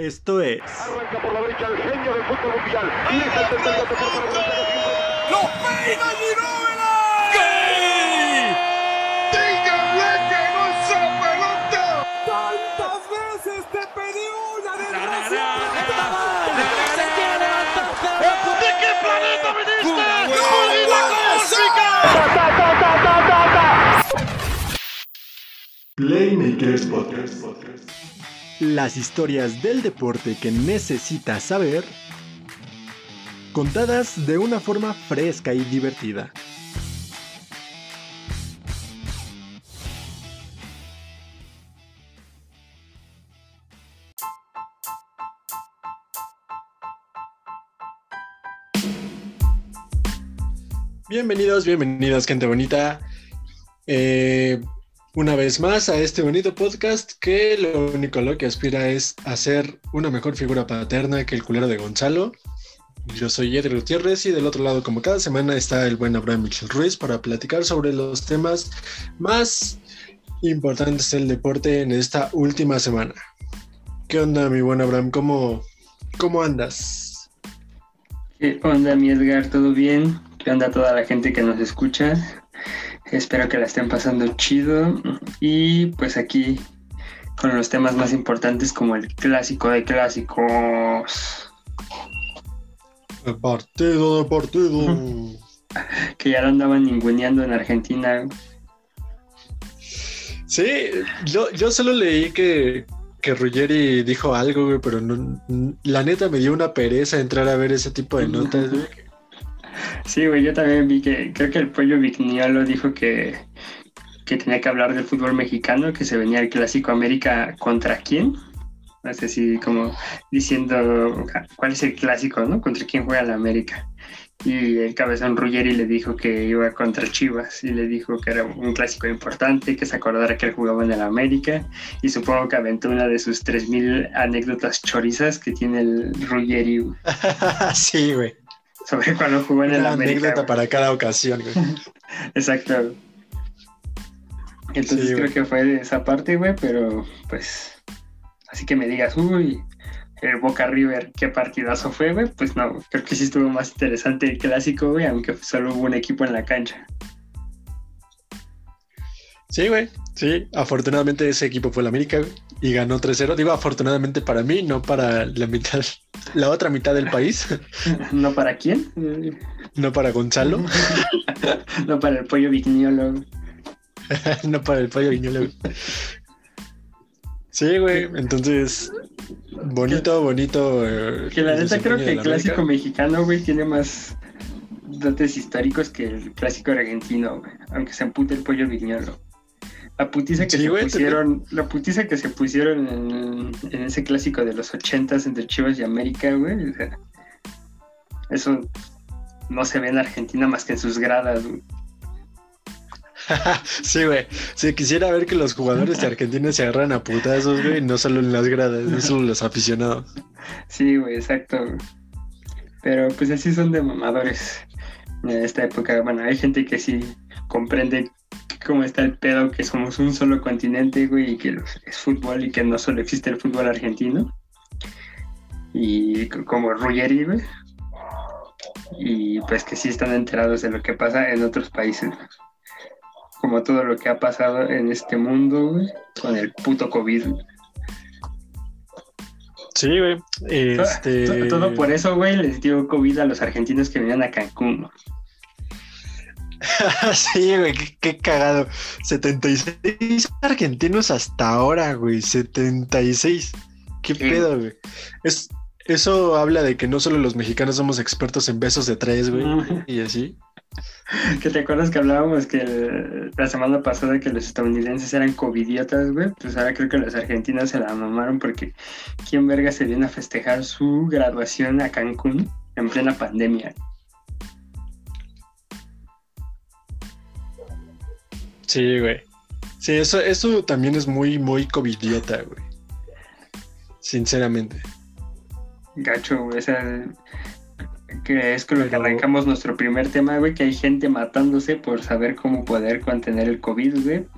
Esto es. Arranca por la derecha el genio del fútbol mundial. Y es el tercer gato por para ¡Lo peina Ginóbili! ¡Díganle que no es pelota! ¡Tantas veces te pedí una desgraciada! ¿De qué planeta viniste? Playmakers Podcast. Las historias del deporte que necesitas saber, contadas de una forma fresca y divertida. Bienvenidos, bienvenidas, gente bonita. Eh, una vez más a este bonito podcast que lo único lo que aspira es hacer una mejor figura paterna que el culero de Gonzalo. Yo soy Edgar Gutiérrez y del otro lado, como cada semana, está el buen Abraham Michel Ruiz para platicar sobre los temas más importantes del deporte en esta última semana. ¿Qué onda, mi buen Abraham? ¿Cómo, cómo andas? ¿Qué onda, mi Edgar? ¿Todo bien? ¿Qué onda toda la gente que nos escucha? Espero que la estén pasando chido. Y pues aquí con los temas más importantes como el clásico de clásicos. El partido de partido. Que ya lo andaban ninguneando en Argentina. Sí, yo, yo solo leí que, que Ruggeri dijo algo, güey, pero no, la neta me dio una pereza entrar a ver ese tipo de notas, güey. Sí, güey, yo también vi que creo que el pollo Vigniolo dijo que, que tenía que hablar del fútbol mexicano, que se venía el clásico América contra quién. Sé si como diciendo cuál es el clásico, ¿no? Contra quién juega la América. Y el cabezón Ruggeri le dijo que iba contra Chivas y le dijo que era un clásico importante, que se acordara que él jugaba en el América. Y supongo que aventó una de sus 3.000 anécdotas chorizas que tiene el Ruggeri sí, güey. Sobre cuando jugó en el Una América. anécdota güey. para cada ocasión, güey. Exacto. Entonces Sí, creo que fue de esa parte, güey, pero pues así que me digas, uy, el Boca River, qué partidazo fue, güey, pues no, creo que sí estuvo más interesante el clásico, güey, aunque solo hubo un equipo en la cancha. Sí, güey. Sí, afortunadamente ese equipo fue el América güey, y ganó 3-0. Digo, afortunadamente para mí, no para la mitad, la otra mitad del país, ¿No para quién? no para Gonzalo, no para el pollo Vigniolo. no para el pollo güey. Sí, güey. Entonces, bonito, bonito. eh, Que la neta creo que el clásico mexicano, güey, tiene más dotes históricos que el clásico argentino, güey. Aunque se empute el pollo viñolo. La putiza que Sí, se güey, te- pusieron, la putiza que se pusieron en, en ese clásico de los ochentas entre Chivas y América, güey. o sea, eso no se ve en Argentina más que en sus gradas, güey. sí, güey. Sí, quisiera ver que los jugadores de Argentina se agarran a putazos, güey, no solo en las gradas, no solo los aficionados. Sí, güey, exacto. güey. Pero pues así son de mamadores en esta época. Bueno, hay gente que sí comprende cómo está el pedo, que somos un solo continente, güey, y que es fútbol y que no solo existe el fútbol argentino. Y como Ruggeri, güey. Y pues que sí están enterados de lo que pasa en otros países. güey. Como todo lo que ha pasado en este mundo, güey, con el puto COVID. güey. Sí, güey. Este... To- Todo por eso, güey, les dio COVID a los argentinos que venían a Cancún. ¿no? sí, güey, qué, qué cagado. 76 argentinos hasta ahora, güey. 76. ¿Qué Sí. pedo, güey? Es, eso habla de que no solo los mexicanos somos expertos en besos de tres, güey. Y así. Que te acuerdas que hablábamos que el- la semana pasada que los estadounidenses eran covidiotas, güey. Pues ahora creo que los argentinos se la mamaron porque ¿quién verga se viene a festejar su graduación a Cancún en plena pandemia? Sí, güey. Sí, eso, eso también es muy, muy covidiota, güey. Sinceramente. Gacho, güey. O sea, que es con lo que arrancamos nuestro primer tema, güey, que hay gente matándose por saber cómo poder contener el COVID, güey.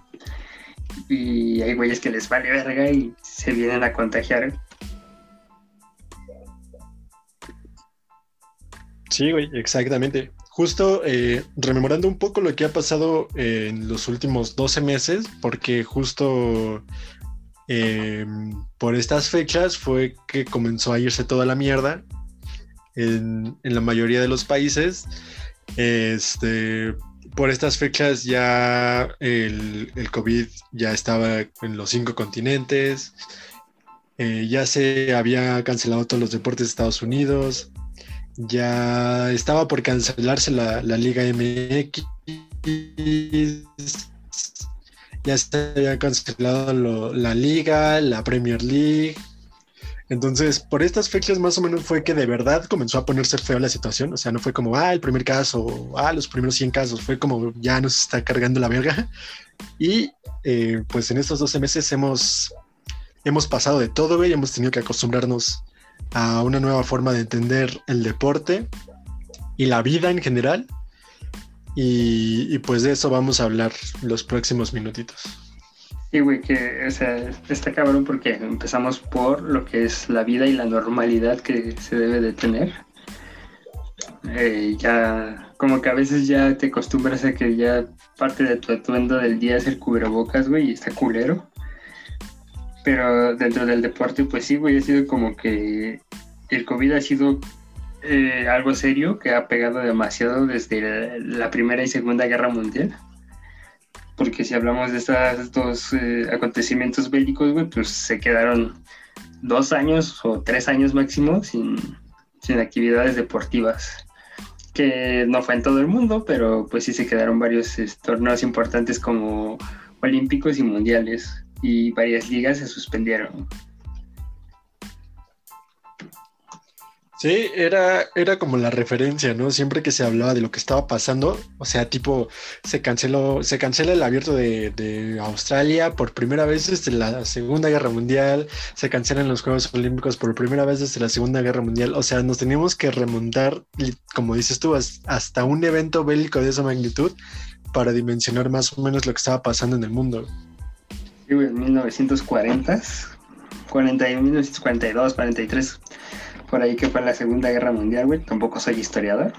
Y hay güeyes que les vale verga y se vienen a contagiar. Sí, güey, exactamente. Justo eh, rememorando un poco lo que ha pasado en los últimos 12 meses, porque justo eh, por estas fechas fue que comenzó a irse toda la mierda en, en la mayoría de los países. Este, por estas fechas ya el, el, COVID ya estaba en los cinco continentes, eh, ya se había cancelado todos los deportes de Estados Unidos, ya estaba por cancelarse la, Liga MX, ya se había cancelado lo, la Liga, la Premier League, entonces, por estas fechas más o menos fue que de verdad comenzó a ponerse feo la situación. O sea, no fue como, ah, el primer caso, ah, los primeros 100 casos. Fue como, ya nos está cargando la verga. Y eh, pues en estos 12 meses hemos, hemos pasado de todo, güey. Hemos tenido que acostumbrarnos a una nueva forma de entender el deporte y la vida en general. Y, pues de eso vamos a hablar los próximos minutitos. Sí, güey, que o sea, está cabrón porque empezamos por lo que es la vida y la normalidad que se debe de tener. Eh, ya, como que a veces ya te acostumbras a que ya parte de tu atuendo del día es el cubrebocas, güey, y está culero. Pero dentro del deporte, pues sí, güey, ha sido como que el COVID ha sido eh, algo serio que ha pegado demasiado desde la Primera y Segunda Guerra Mundial. Porque si hablamos de estos dos eh, acontecimientos bélicos, güey, pues se quedaron dos años o tres años máximo sin, sin actividades deportivas, que no fue en todo el mundo, pero pues sí se quedaron varios torneos importantes como olímpicos y mundiales, y varias ligas se suspendieron. Sí, era, era como la referencia, ¿no? Siempre que se hablaba de lo que estaba pasando, o sea, tipo, se canceló, se cancela el abierto de, Australia por primera vez desde la Segunda Guerra Mundial, se cancelan los Juegos Olímpicos por primera vez desde la Segunda Guerra Mundial, o sea, nos teníamos que remontar, como dices tú, hasta un evento bélico de esa magnitud para dimensionar más o menos lo que estaba pasando en el mundo. Sí, en 1940, 41, 1942, 43 por ahí que fue la Segunda Guerra Mundial, güey. Tampoco soy historiador.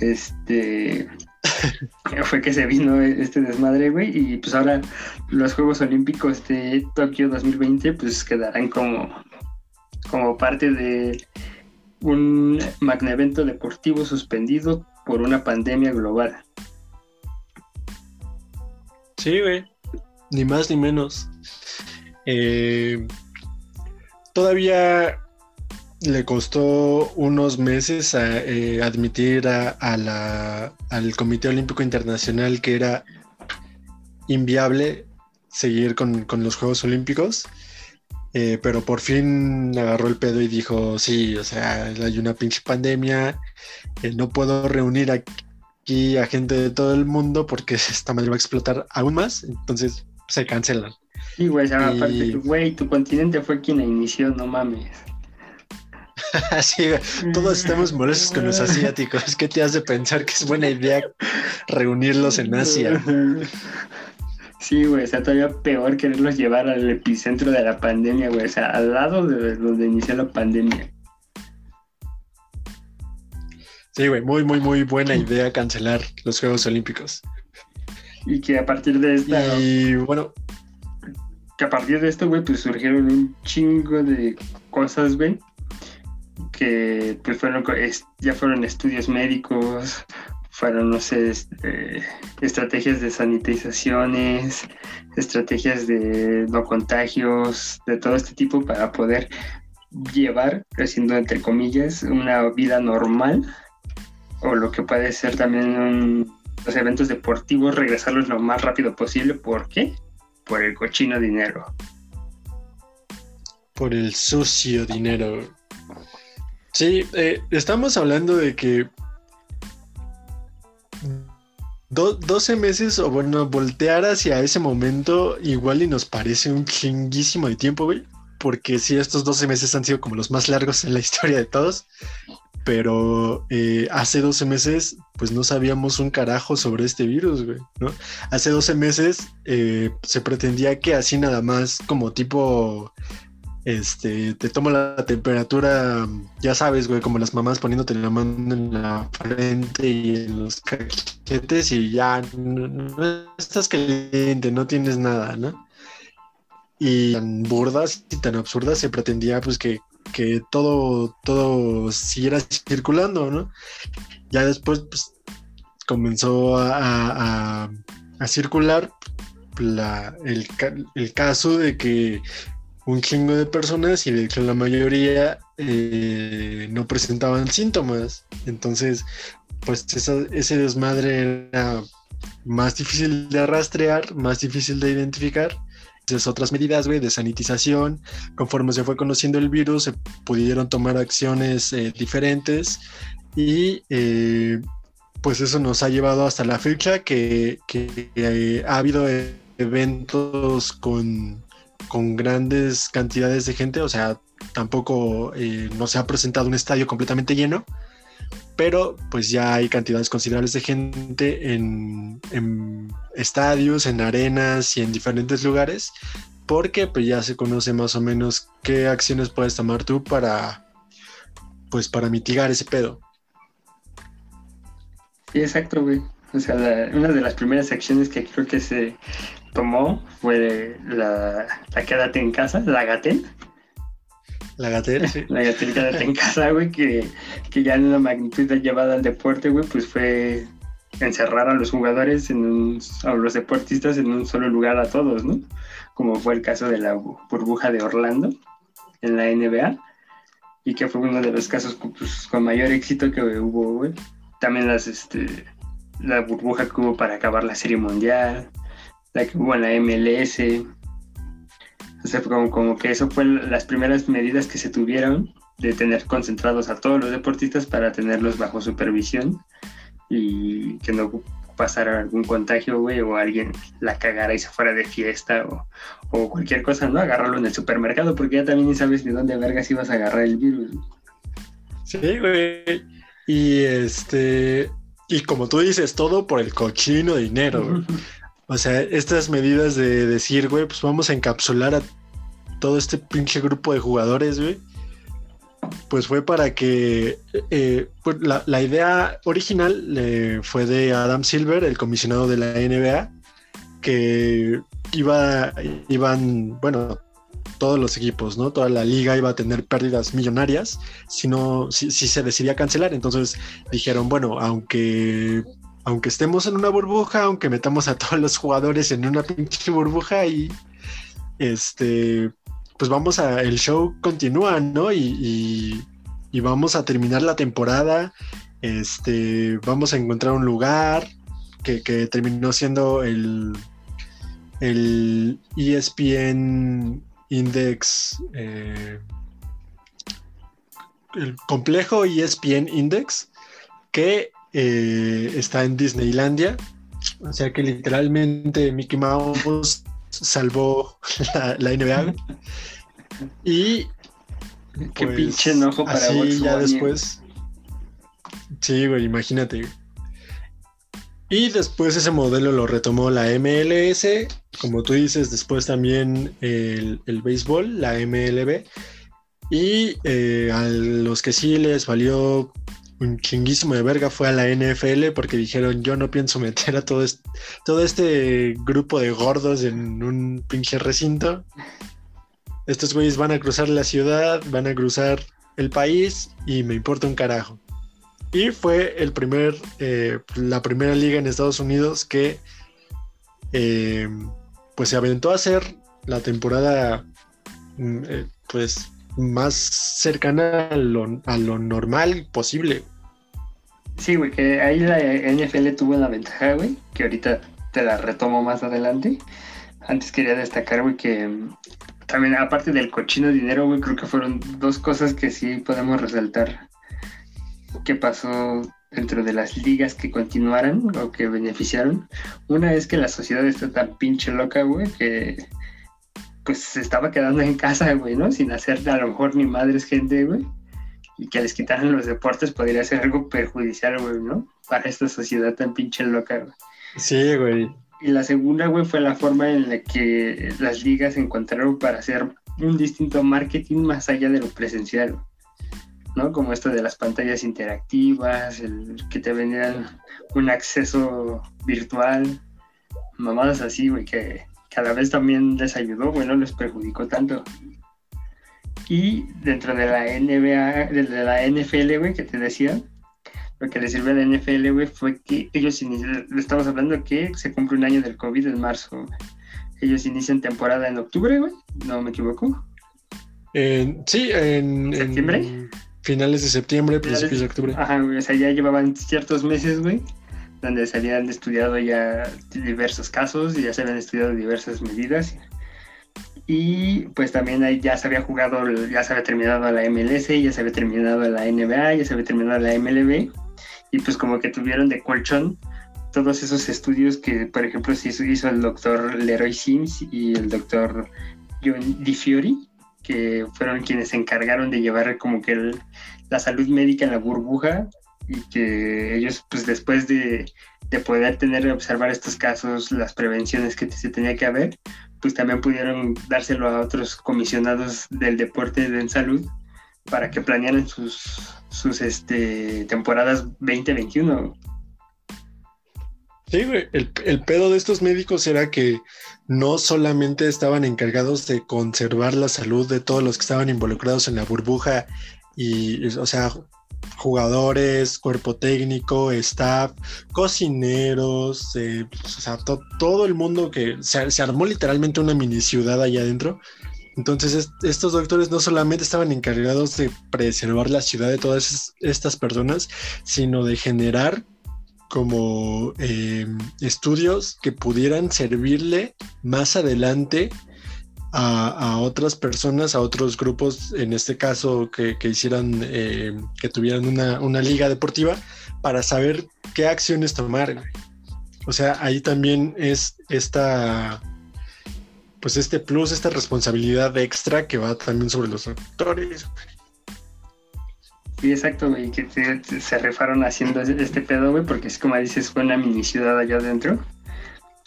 Este. fue que se vino este desmadre, güey. Y pues ahora los Juegos Olímpicos de Tokio 2020, pues quedarán como, como parte de un magna evento deportivo suspendido por una pandemia global. Sí, güey. Ni más ni menos. Eh, todavía le costó unos meses eh, admitir a, al Comité Olímpico Internacional que era inviable seguir con, los Juegos Olímpicos, eh, pero por fin agarró el pedo y dijo, sí, o sea, hay una pinche pandemia, no puedo reunir aquí a gente de todo el mundo porque esta madre va a explotar aún más, entonces se cancelan. Sí, güey, güey, tu continente fue quien la inició, no mames. Así, todos estamos molestos con los asiáticos. ¿Qué te hace pensar que es buena idea reunirlos en Asia? Sí, güey, o sea, todavía peor quererlos llevar al epicentro de la pandemia, güey, o sea, al lado de donde inició la pandemia. Sí, güey, muy, muy, muy buena idea cancelar los Juegos Olímpicos. Y que a partir de esta. Y bueno. Que a partir de esto, güey, pues surgieron un chingo de cosas, güey, que pues fueron, ya fueron estudios médicos, fueron, no sé, este, estrategias de sanitizaciones, estrategias de no contagios, de todo este tipo para poder llevar, haciendo entre comillas, una vida normal o lo que puede ser también los eventos deportivos, regresarlos lo más rápido posible. ¿Por qué? Por el cochino dinero. Por el sucio dinero. Sí, eh, estamos hablando de que 12 meses, o bueno, voltear hacia ese momento igual y nos parece un chinguísimo de tiempo, güey. Porque sí, estos 12 meses han sido como los más largos en la historia de todos. Pero eh, hace 12 meses, pues no sabíamos un carajo sobre este virus, güey, ¿no? Hace 12 meses eh, se pretendía que así nada más, como tipo este, te toma la temperatura, ya sabes, güey, como las mamás poniéndote la mano en la frente y en los cachetes y ya no, no estás caliente, no tienes nada, ¿no? Y tan burdas y tan absurdas se pretendía pues que, que todo, todo siguiera circulando, ¿no? Ya después pues comenzó a, circular la- el, el caso de que un chingo de personas y de que la mayoría eh, no presentaban síntomas. Entonces, pues ese desmadre era más difícil de rastrear, más difícil de identificar. Entonces, otras medidas, güey, de sanitización. Conforme se fue conociendo el virus, se pudieron tomar acciones eh, diferentes. Y eh, pues eso nos ha llevado hasta la fecha que, que, eh, ha habido eh, eventos con, con grandes cantidades de gente, o sea, tampoco eh, no se ha presentado un estadio completamente lleno, pero pues ya hay cantidades considerables de gente en, en estadios, en arenas y en diferentes lugares, porque pues ya se conoce más o menos qué acciones puedes tomar tú para pues para mitigar ese pedo. Exacto, güey. O sea, una de las primeras acciones que creo que se tomó fue la, la quédate en casa, la Gatel. La Gatel, sí. La quédate en casa, güey, que, que ya en una magnitud llevada al deporte, güey, pues fue encerrar a los jugadores, en un, a los deportistas en un solo lugar a todos, ¿no? Como fue el caso de la bu- burbuja de Orlando en la NBA, y que fue uno de los casos pues, con mayor éxito que hubo, güey. También las, este, la burbuja que hubo para acabar la Serie Mundial, la que hubo en la MLS. O sea, como, como que eso fue las primeras medidas que se tuvieron de tener concentrados a todos los deportistas para tenerlos bajo supervisión y que no pasara algún contagio, güey, o alguien la cagara y se fuera de fiesta o, o cualquier cosa, ¿no? Agarrarlo en el supermercado porque ya también ni sabes de dónde vergas ibas a agarrar el virus. Sí, güey. Y este, y como tú dices, todo por el cochino dinero, güey. O sea, estas medidas de decir, güey, pues vamos a encapsular a todo este pinche grupo de jugadores, güey. Pues fue para que eh, pues la, idea original eh, fue de Adam Silver, el comisionado de la NBA, que iba, iban, bueno, todos los equipos, ¿no? Toda la liga iba a tener pérdidas millonarias si no, si se decidía cancelar. Entonces dijeron, bueno, aunque aunque estemos en una burbuja, aunque metamos a todos los jugadores en una pinche burbuja y este, pues vamos a, el show continúa, ¿no? Y, vamos a terminar la temporada, este, vamos a encontrar un lugar que, terminó siendo el, el ESPN Index, eh, el complejo ESPN Index, que eh, está en Disneylandia. O sea que literalmente Mickey Mouse salvó la, la NBA. Y Qué pues, pinche enojo para así ya Bunny, después. Sí, güey, imagínate. Y después ese modelo lo retomó la MLS, como tú dices, después también el, el béisbol, la MLB. Y eh, a los que sí les valió un chinguísimo de verga fue a la NFL porque dijeron yo no pienso meter a todo este, grupo de gordos en un pinche recinto. Estos güeyes van a cruzar la ciudad, van a cruzar el país y me importa un carajo. Y fue el primer, eh, la primera liga en Estados Unidos que eh, pues se aventó a hacer la temporada mm, eh, pues más cercana a lo, a lo normal posible. Sí, güey, que ahí la NFL tuvo la ventaja, güey, que ahorita te la retomo más adelante. Antes quería destacar, güey, que mm, también aparte del cochino dinero, güey, creo que fueron dos cosas que sí podemos resaltar que pasó dentro de las ligas que continuaran o que beneficiaron. Una es que la sociedad está tan pinche loca, güey, que pues se estaba quedando en casa, güey, ¿no? Sin hacer a lo mejor ni madres gente, güey. Y que les quitaran los deportes podría ser algo perjudicial, güey, ¿no? Para esta sociedad tan pinche loca, güey. Sí, güey. Y la segunda, güey, fue la forma en la que las ligas encontraron para hacer un distinto marketing más allá de lo presencial, ¿no? Como esto de las pantallas interactivas, el que te vendieran un acceso virtual, mamadas así, güey, que cada vez también les ayudó, güey, no les perjudicó tanto. Y dentro de la NBA, de la NFL, güey, que te decía, lo que le sirvió a la NFL, güey, fue que ellos iniciaron, le estamos hablando que se cumple un año del COVID en marzo. Ellos inician temporada en octubre, güey, no me equivoco. sí, en, ¿Septiembre? finales de septiembre, principios de octubre. Ajá, güey, o sea, ya llevaban ciertos meses, güey, donde se habían estudiado ya diversos casos y ya se habían estudiado diversas medidas. Y pues también ahí ya se había jugado, ya se había terminado la MLS, ya se había terminado la NBA, ya se había terminado la MLB. Y pues como que tuvieron de colchón todos esos estudios que, por ejemplo, se hizo, el doctor Leroy Sims y el doctor John DiFiori, que fueron quienes se encargaron de llevar como que la salud médica en la burbuja y que ellos pues después de, de poder tener observar estos casos, las prevenciones que se tenía que haber, pues también pudieron dárselo a otros comisionados del deporte en salud para que planearan sus, sus este, temporadas 2021. Sí, güey. El, el, pedo de estos médicos era que no solamente estaban encargados de conservar la salud de todos los que estaban involucrados en la burbuja y, o sea, jugadores, cuerpo técnico, staff, cocineros, eh, pues, todo el mundo que se, armó literalmente una mini ciudad allá adentro. Entonces estos doctores no solamente estaban encargados de preservar la ciudad de todas estas personas, sino de generar como eh, estudios que pudieran servirle más adelante a, otras personas, a otros grupos, en este caso que, hicieran, eh, que tuvieran una, liga deportiva, para saber qué acciones tomar. O sea, ahí también es esta, pues este plus, esta responsabilidad extra que va también sobre los actores. Sí, exacto, güey, que se rifaron haciendo este pedo, güey, porque es como dices, fue una mini ciudad allá adentro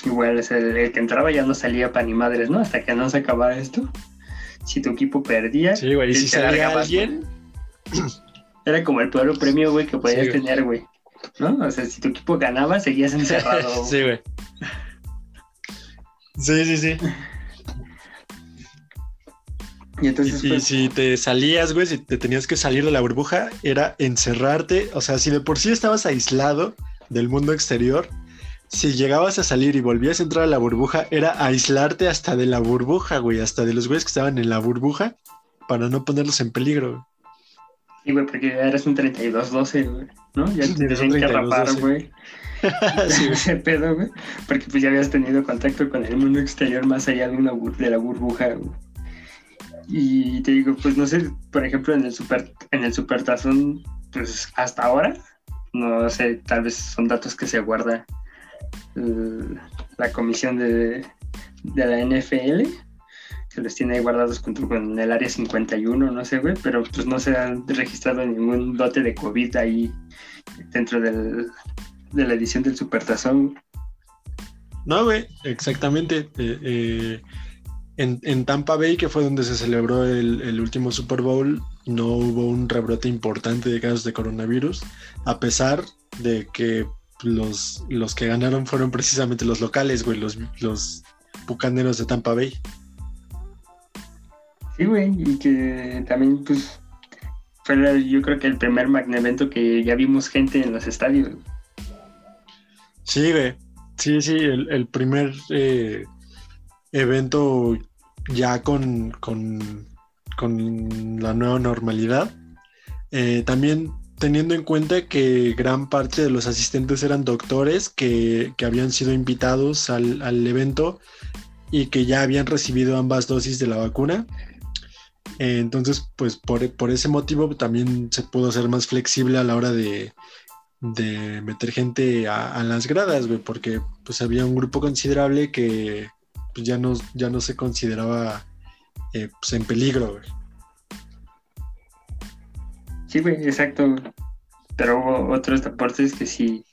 Igual es el, que entraba ya no salía para ni madres, ¿no? Hasta que no se acabara esto. Si tu equipo perdía, sí, güey, y si salía alguien, era como el peor premio, güey, que podías tener, güey. ¿No? O sea, si tu equipo ganaba, seguías encerrado. sí, güey. Sí, sí, sí. Y, entonces, y, pues si te salías, güey, si te tenías que salir de la burbuja, era encerrarte. O sea, si de por sí estabas aislado del mundo exterior, si llegabas a salir y volvías a entrar a la burbuja, era aislarte hasta de la burbuja, güey, hasta de los güeyes que estaban en la burbuja para no ponerlos en peligro. Sí, güey, porque ya eras un 32-12, güey, ¿no? Ya te tenían que rapar, güey. sí, ese pedo, güey. Porque pues ya habías tenido contacto con el mundo exterior más allá de, una de la burbuja, güey. Y te digo, pues no sé, por ejemplo, en el super, en el supertazón, pues hasta ahora, no sé, tal vez son datos que se guardan la comisión de, la NFL, que los tiene guardados junto con el área 51, no sé, güey, pero pues no se ha registrado ningún dote de COVID ahí dentro del, de la edición del Supertazón. No, güey, exactamente. Eh, eh, en, Tampa Bay, que fue donde se celebró el, el, último Super Bowl, no hubo un rebrote importante de casos de coronavirus, a pesar de que los, los que ganaron fueron precisamente los locales, güey, los, los bucaneros de Tampa Bay. Sí, güey, y que también, pues, fue yo creo que el primer magna evento que ya vimos gente en los estadios. Sí, güey, sí, sí, el, primer eh, evento ya con, con, con, la nueva normalidad. Eh, también teniendo en cuenta que gran parte de los asistentes eran doctores que, habían sido invitados al, evento y que ya habían recibido ambas dosis de la vacuna. Entonces, pues por, ese motivo también se pudo ser más flexible a la hora de, meter gente a, las gradas, porque pues había un grupo considerable que pues, ya, no, ya no se consideraba eh, pues, en peligro, Sí, güey, exacto. Pero hubo otros deportes que sí,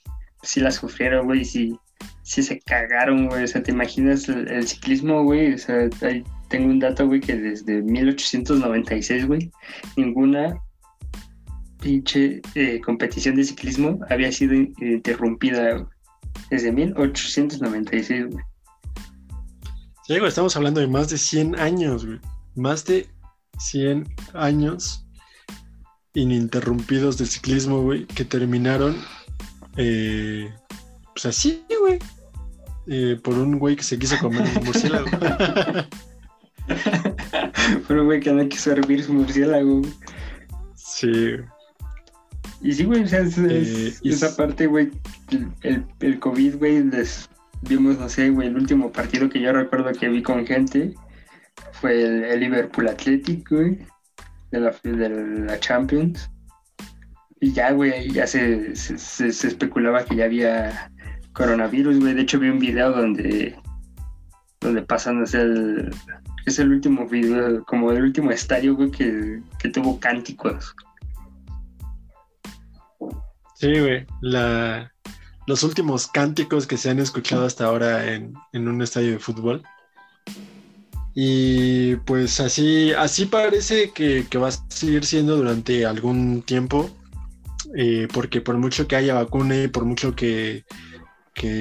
sí la sufrieron, güey, sí, sí se cagaron, güey. O sea, ¿te imaginas el, ciclismo, güey? O sea, tengo un dato, güey, que desde 1896, güey, ninguna pinche eh, competición de ciclismo había sido interrumpida desde 1896, güey. Sí, güey, estamos hablando de más de 100 años, güey. Más de 100 años ininterrumpidos del ciclismo, güey, que terminaron, eh, pues así, güey, eh, por un güey que se quiso comer un murciélago. por un güey que no quiso hervir su murciélago. Sí. Y sí, güey, o sea, es, eh, esa parte, güey, el, el COVID, güey, les vimos, no sé, güey, el último partido que yo recuerdo que vi con gente fue el, Liverpool Athletic, güey, de la, de la Champions. Y ya, güey, ya se, se, especulaba que ya había coronavirus, güey. De hecho, vi un video donde, donde pasan, es el, es el último video, como el último estadio, güey, que, que tuvo cánticos. Sí, güey, la, los últimos cánticos que se han escuchado hasta ahora en, un estadio de fútbol. Y pues así, así parece que, va a seguir siendo durante algún tiempo, eh, porque por mucho que haya vacuna y por mucho que,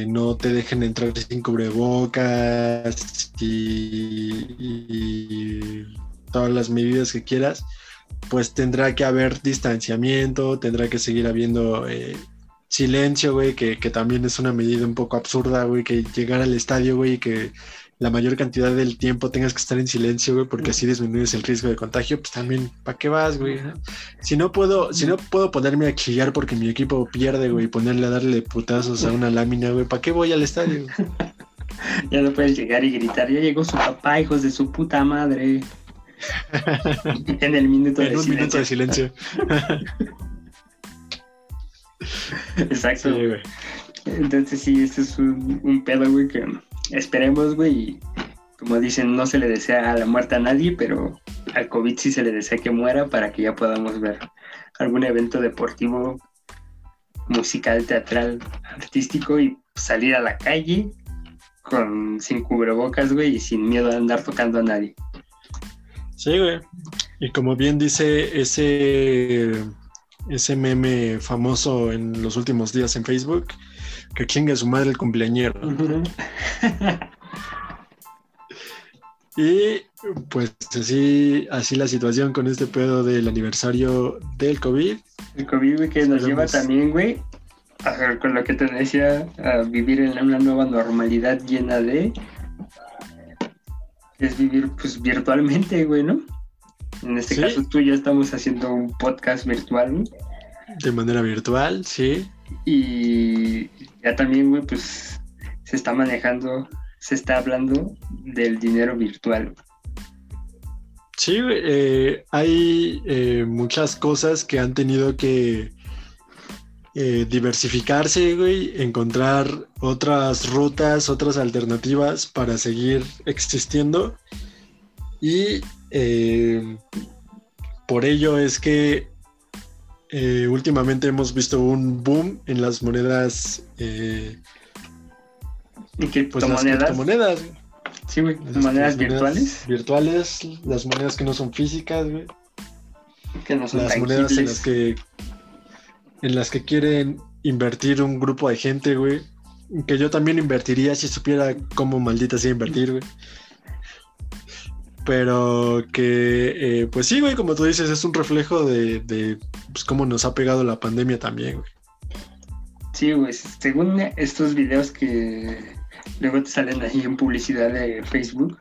no te dejen entrar sin cubrebocas y, todas las medidas que quieras, pues tendrá que haber distanciamiento, tendrá que seguir habiendo eh, silencio, güey, que, también es una medida un poco absurda, güey, que llegar al estadio, güey, que la mayor cantidad del tiempo tengas que estar en silencio, güey, porque así disminuyes el riesgo de contagio, pues también, ¿para qué vas, güey? Si no puedo, si no puedo ponerme a chillar porque mi equipo pierde, güey, y ponerle a darle putazos a una lámina, güey, ¿para qué voy al estadio? ya no puedes llegar y gritar, ya llegó su papá, hijos de su puta madre. en el minuto en un minuto de silencio. Exacto. güey. Entonces sí, este es un, pedo, güey, que esperemos, güey, como dicen, no se le desea a la muerte a nadie, pero al COVID sí se le desea que muera para que ya podamos ver algún evento deportivo, musical, teatral, artístico y salir a la calle con sin cubrebocas, güey, y sin miedo a andar tocando a nadie. Sí, güey. Y como bien dice ese ese meme famoso en los últimos días en Facebook, que chingue su madre el cumpleañero. y pues así, así la situación con este pedo del aniversario del COVID. El COVID, güey, que nos lleva también, güey, con lo que te decía, a vivir en una nueva normalidad llena de... Es vivir pues virtualmente, güey, ¿no? En este caso tú y yo estamos haciendo un podcast virtual. De manera virtual, sí. Y ya también, güey, pues se está manejando, se está hablando del dinero virtual. Sí, eh, hay eh, muchas cosas que han tenido que eh, diversificarse, güey, encontrar otras rutas, otras alternativas para seguir existiendo. Y por ello es que eh, últimamente hemos visto un boom en las monedas. Eh, pues las criptomonedas. Sí, güey. Monedas, virtuales. Virtuales, las monedas que no son físicas, güey. Que no son Las monedas en las que. En las que quieren invertir un grupo de gente, güey. Que yo también invertiría si supiera cómo maldita sea invertir, güey pero que, eh, pues sí, güey, como tú dices, es un reflejo de, pues, cómo nos ha pegado la pandemia también, güey. Sí, güey, según estos videos que luego te salen ahí en publicidad de Facebook,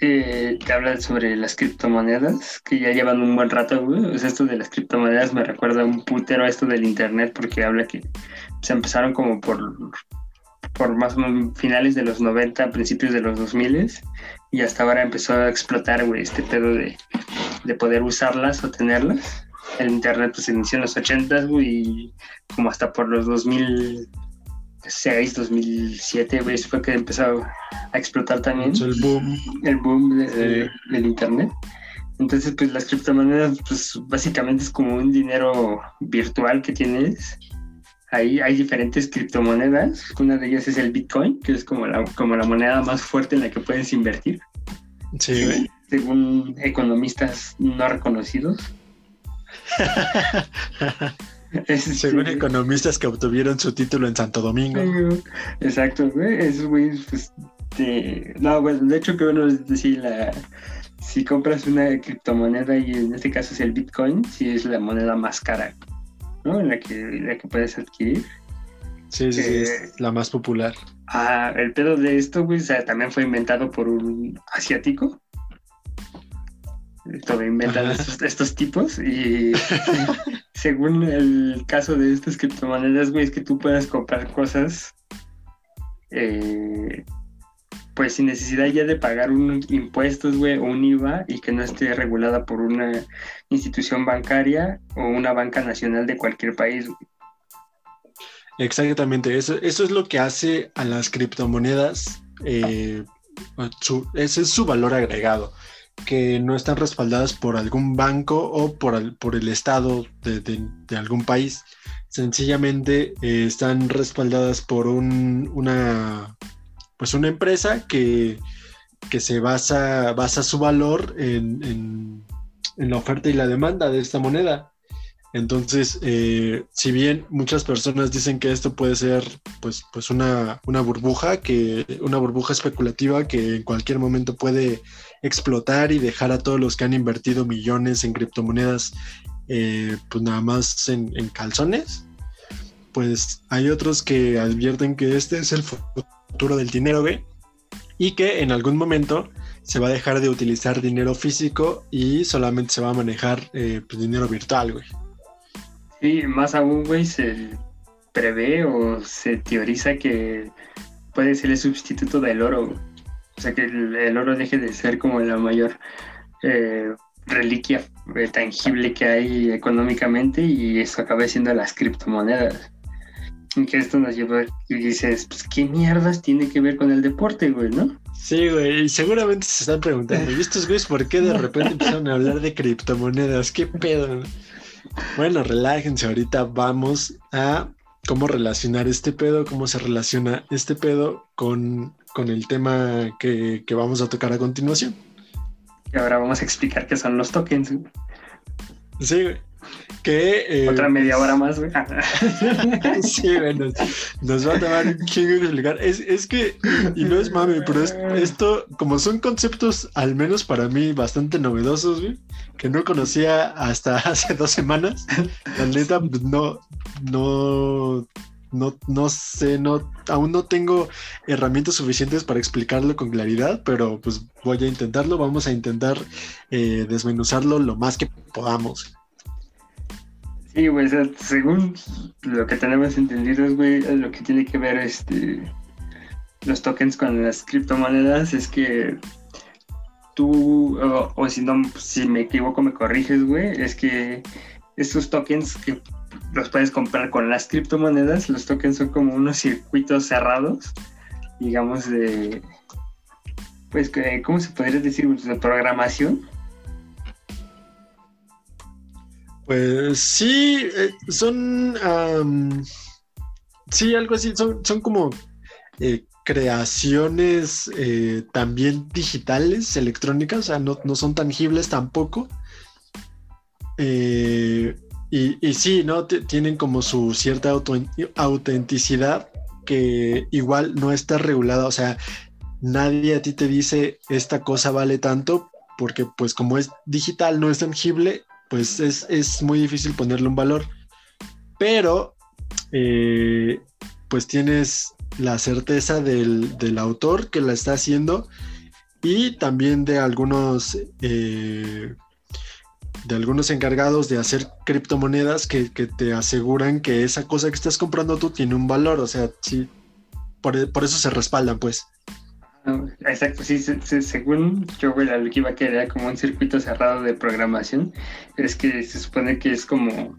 eh, te hablan sobre las criptomonedas, que ya llevan un buen rato, güey. Esto de las criptomonedas me recuerda un putero a esto del internet, porque habla que se empezaron como por por más finales de los 90, principios de los 2000 y hasta ahora empezó a explotar, güey, este pedo de, poder usarlas o tenerlas. El internet pues se inició en los 80, güey, y como hasta por los 2006, 2007, güey, fue que empezó a explotar también. El boom. El boom del internet. Entonces, pues las criptomonedas, pues básicamente es como un dinero virtual que tienes Ahí hay diferentes criptomonedas. Una de ellas es el Bitcoin, que es como la, como la moneda más fuerte en la que puedes invertir. Sí, güey. según economistas no reconocidos. Según economistas que obtuvieron su título en Santo Domingo. Exacto, güey. Esos güeyes, pues. te- No, bueno, de hecho, que bueno es decir, la... si compras una criptomoneda, y en este caso es el Bitcoin, si es la moneda más cara, ¿no? La que, la que puedes adquirir. Sí, sí, sí, Eh, es la más popular. Ah, el pedo de esto, güey, o sea, también fue inventado por un asiático. Todo inventado Ajá. estos, estos tipos y según el caso de estas criptomonedas, güey, es que tú puedes comprar cosas eh, pues sin necesidad ya de pagar un impuestos, güey, o un IVA y que no esté regulada por una institución bancaria o una banca nacional de cualquier país. güey. Exactamente, eso, eso es lo que hace a las criptomonedas, eh, su- ese es su valor agregado, que no están respaldadas por algún banco o por, el- Estado de, algún país, sencillamente eh, están respaldadas por un- una, pues una empresa que, que se basa, basa su valor en, en- en la oferta y la demanda de esta moneda. Entonces, eh, si bien muchas personas dicen que esto puede ser pues, pues una, una burbuja, que, una burbuja especulativa que en cualquier momento puede explotar y dejar a todos los que han invertido millones en criptomonedas, eh, pues nada más en, calzones, pues hay otros que advierten que este es el futuro del dinero, güey, y que en algún momento se va a dejar de utilizar dinero físico y solamente se va a manejar eh, pues, dinero virtual, güey. Sí, más aún, güey, se prevé o se teoriza que puede ser el sustituto del oro. O sea, que el, el oro deje de ser como la mayor eh, reliquia eh, tangible que hay económicamente y eso acabe siendo las criptomonedas. Y que esto nos lleva y dices, pues, ¿qué mierdas tiene que ver con el deporte, güey, no? Sí, güey, y seguramente se están preguntando, ¿y estos güeyes por qué de repente empezaron a hablar de criptomonedas? ¿Qué pedo? Bueno, relájense, ahorita vamos a cómo relacionar este pedo, cómo se relaciona este pedo con, con el tema que, que vamos a tocar a continuación. Y ahora vamos a explicar qué son los tokens. güey. Sí, güey. Que, eh, Otra media hora más, güey. Sí, güey, nos, va a tomar un chingo explicar. Es, es que, y no es mame, pero es- esto, como son conceptos, al menos para mí, bastante novedosos, güey, que no conocía hasta hace dos semanas. La neta, pues, no, no, no, no sé, no, aún no tengo herramientas suficientes para explicarlo con claridad, pero pues voy a intentarlo. Vamos a intentar eh, desmenuzarlo lo más que podamos. Sí, güey, según lo que tenemos entendido, güey, lo que tiene que ver este los tokens con las criptomonedas es que tú, o, o si no, si me equivoco, me corriges, güey, es que estos tokens que los puedes comprar con las criptomonedas, los tokens son como unos circuitos cerrados, digamos, de, pues, ¿cómo se podría decir? De programación. Pues sí, eh, son. sí, algo así. Son, son como eh, creaciones eh, también digitales, electrónicas, o sea, no, no son tangibles tampoco. Eh, y, sí, ¿no? Tienen como su cierta autenticidad que igual no está regulada, o sea, nadie a ti te dice esta cosa vale tanto, porque pues como es digital, no es tangible, pues es, es muy difícil ponerle un valor. Pero, eh, pues tienes la certeza del, del autor que la está haciendo y también de algunos, eh, de algunos encargados de hacer criptomonedas que, que te aseguran que esa cosa que estás comprando tú tiene un valor. O sea, sí, por, por eso se respaldan, pues. Ah, Exacto, sí, se- se- según yo, lo que iba a quedar como un circuito cerrado de programación, es que se supone que es como,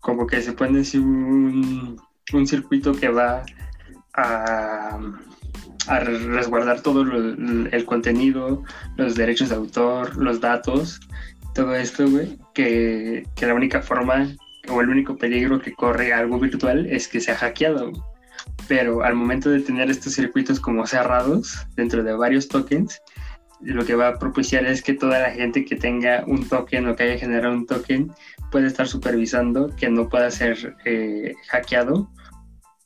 como que se pone así un, un circuito que va a, a resguardar todo lo- el contenido, los derechos de autor, los datos, todo esto, güey, que, que la única forma o el único peligro que corre algo virtual es que sea hackeado. pero al momento de tener estos circuitos como cerrados dentro de varios tokens, lo que va a propiciar es que toda la gente que tenga un token o que haya generado un token puede estar supervisando que no pueda ser eh, hackeado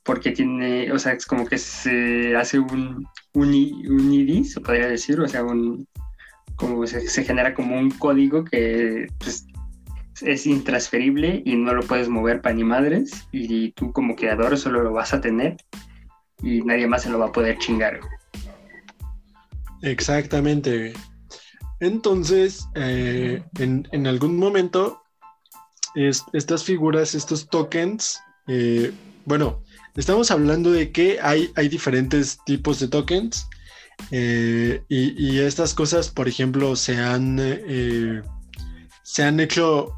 porque tiene, o sea, es como que se hace un, un, ID, se podría decir, o sea, un, como se, genera como un código que pues, es intransferible y no lo puedes mover para ni madres y tú como creador solo lo vas a tener y nadie más se lo va a poder chingar. Exactamente. Entonces, eh, en, algún momento, estas figuras, estos tokens, eh, bueno, estamos hablando de que hay, hay diferentes tipos de tokens eh, y, estas cosas, por ejemplo, se han, se han hecho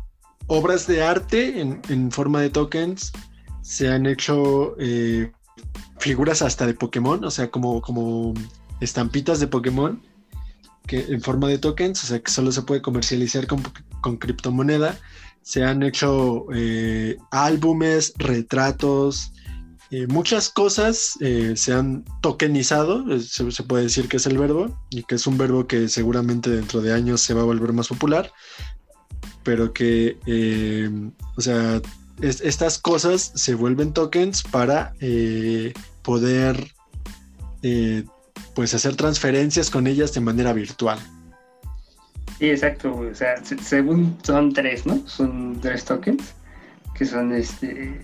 obras de arte en, forma de tokens, se han hecho figuras hasta de Pokémon, o sea, como, como estampitas de Pokémon que en forma de tokens, o sea que solo se puede comercializar con, criptomoneda. Se han hecho eh, álbumes, retratos, eh, muchas cosas eh, se han tokenizado, se, se, puede decir que es el verbo, y que es un verbo que seguramente dentro de años se va a volver más popular, pero que, o sea, estas cosas se vuelven tokens para poder pues hacer transferencias con ellas de manera virtual. Sí, exacto, o sea, según son tres, ¿no? Son tres tokens que son este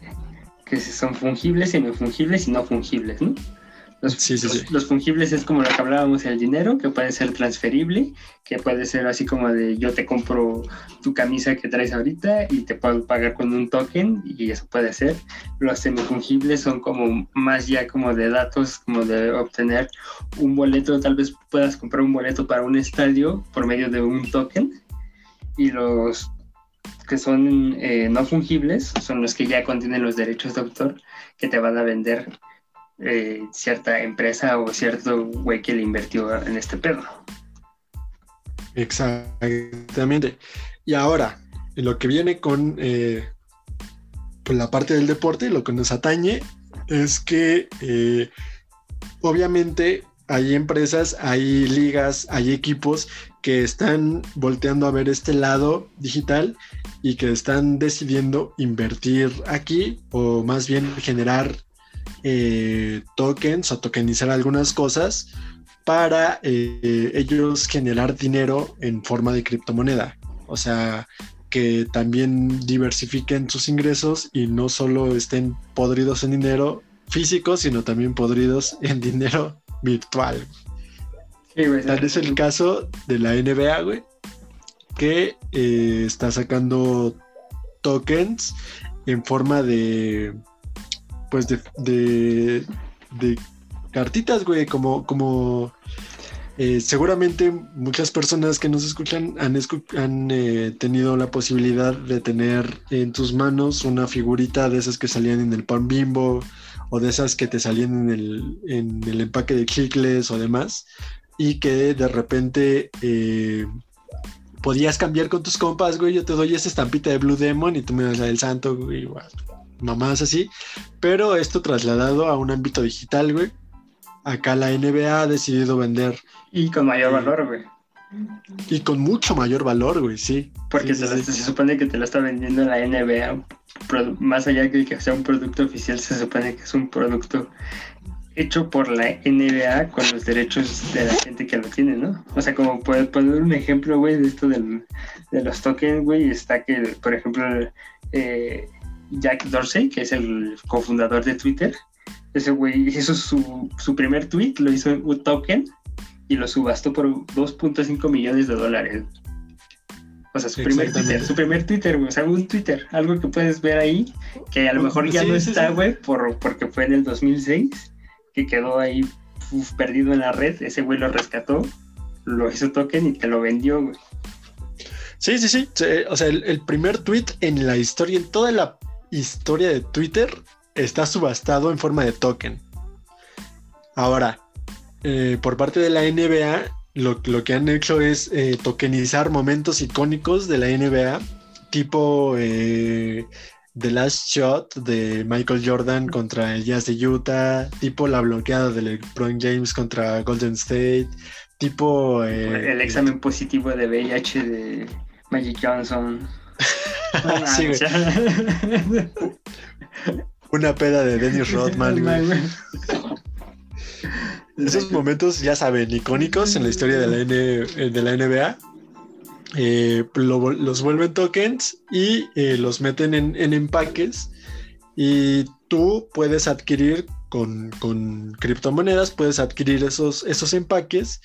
que son fungibles, semifungibles y no fungibles, ¿no? Los, fungibles es como lo que hablábamos, el dinero, que puede ser transferible, que puede ser así como de yo te compro tu camisa que traes ahorita y te puedo pagar con un token y eso puede ser. Los semifungibles son como más ya como de datos, como de obtener un boleto, tal vez puedas comprar un boleto para un estadio por medio de un token y los que son eh, no fungibles son los que ya contienen los derechos de autor que te van a vender eh, cierta empresa o cierto güey que le invirtió en este pedo. Exactamente. Y ahora, lo que viene con pues, la parte del deporte, lo que nos atañe es que obviamente hay empresas, hay ligas, hay equipos que están volteando a ver este lado digital y que están decidiendo invertir aquí o más bien generar eh, tokens o tokenizar algunas cosas para eh, ellos generar dinero en forma de criptomoneda. O sea, que también diversifiquen sus ingresos y no solo estén podridos en dinero físico, sino también podridos en dinero virtual. Tal es el caso de la NBA, güey, que eh, está sacando tokens en forma de pues de, de, cartitas, güey, como, como eh, seguramente muchas personas que nos escuchan han, han eh, tenido la posibilidad de tener en tus manos una figurita de esas que salían en el pan bimbo o de esas que te salían en el, en el empaque de chicles o demás y que de repente eh, podías cambiar con tus compas, güey, yo te doy esa estampita de Blue Demon y tú me das la del santo, güey, igual mamás así, pero esto trasladado a un ámbito digital, güey. Acá la NBA ha decidido vender. Y con mayor valor, güey. Y con mucho mayor valor, güey, sí. Porque se, supone que te lo está vendiendo la NBA. Más allá de que sea un producto oficial, se supone que es un producto hecho por la NBA con los derechos de la gente que lo tiene, ¿no? O sea, como poder poner un ejemplo, güey, de esto del, de los tokens, güey, está que, por ejemplo, eh, Jack Dorsey, que es el cofundador de Twitter. Ese güey hizo su, su primer tweet, lo hizo en un token y lo subastó por 2.5 millones de dólares. O sea, su primer Twitter, su primer Twitter, güey, o sea, un Twitter, algo que puedes ver ahí, que a lo mejor ya no está, güey, por, porque fue en el 2006, que quedó ahí perdido en la red, ese güey lo rescató, lo hizo token y te lo vendió, güey. Sí, sí, sí, o sea, el, el primer tweet en la historia, en toda la historia de Twitter está subastado en forma de token. Ahora, eh, por parte de la NBA, lo, que han hecho es eh, tokenizar momentos icónicos de la NBA, tipo eh, The Last Shot de Michael Jordan contra el Jazz de Utah, tipo la bloqueada de LeBron James contra Golden State, Tipo. eh, El examen positivo de VIH de Magic Johnson. No, Sí, Una peda de Dennis Rodman. Esos momentos, ya saben, icónicos en la historia de la, N- eh, de la NBA. eh, lo- los vuelven tokens y eh, los meten en, en empaques. Y tú puedes adquirir con, con criptomonedas, puedes adquirir esos, esos empaques.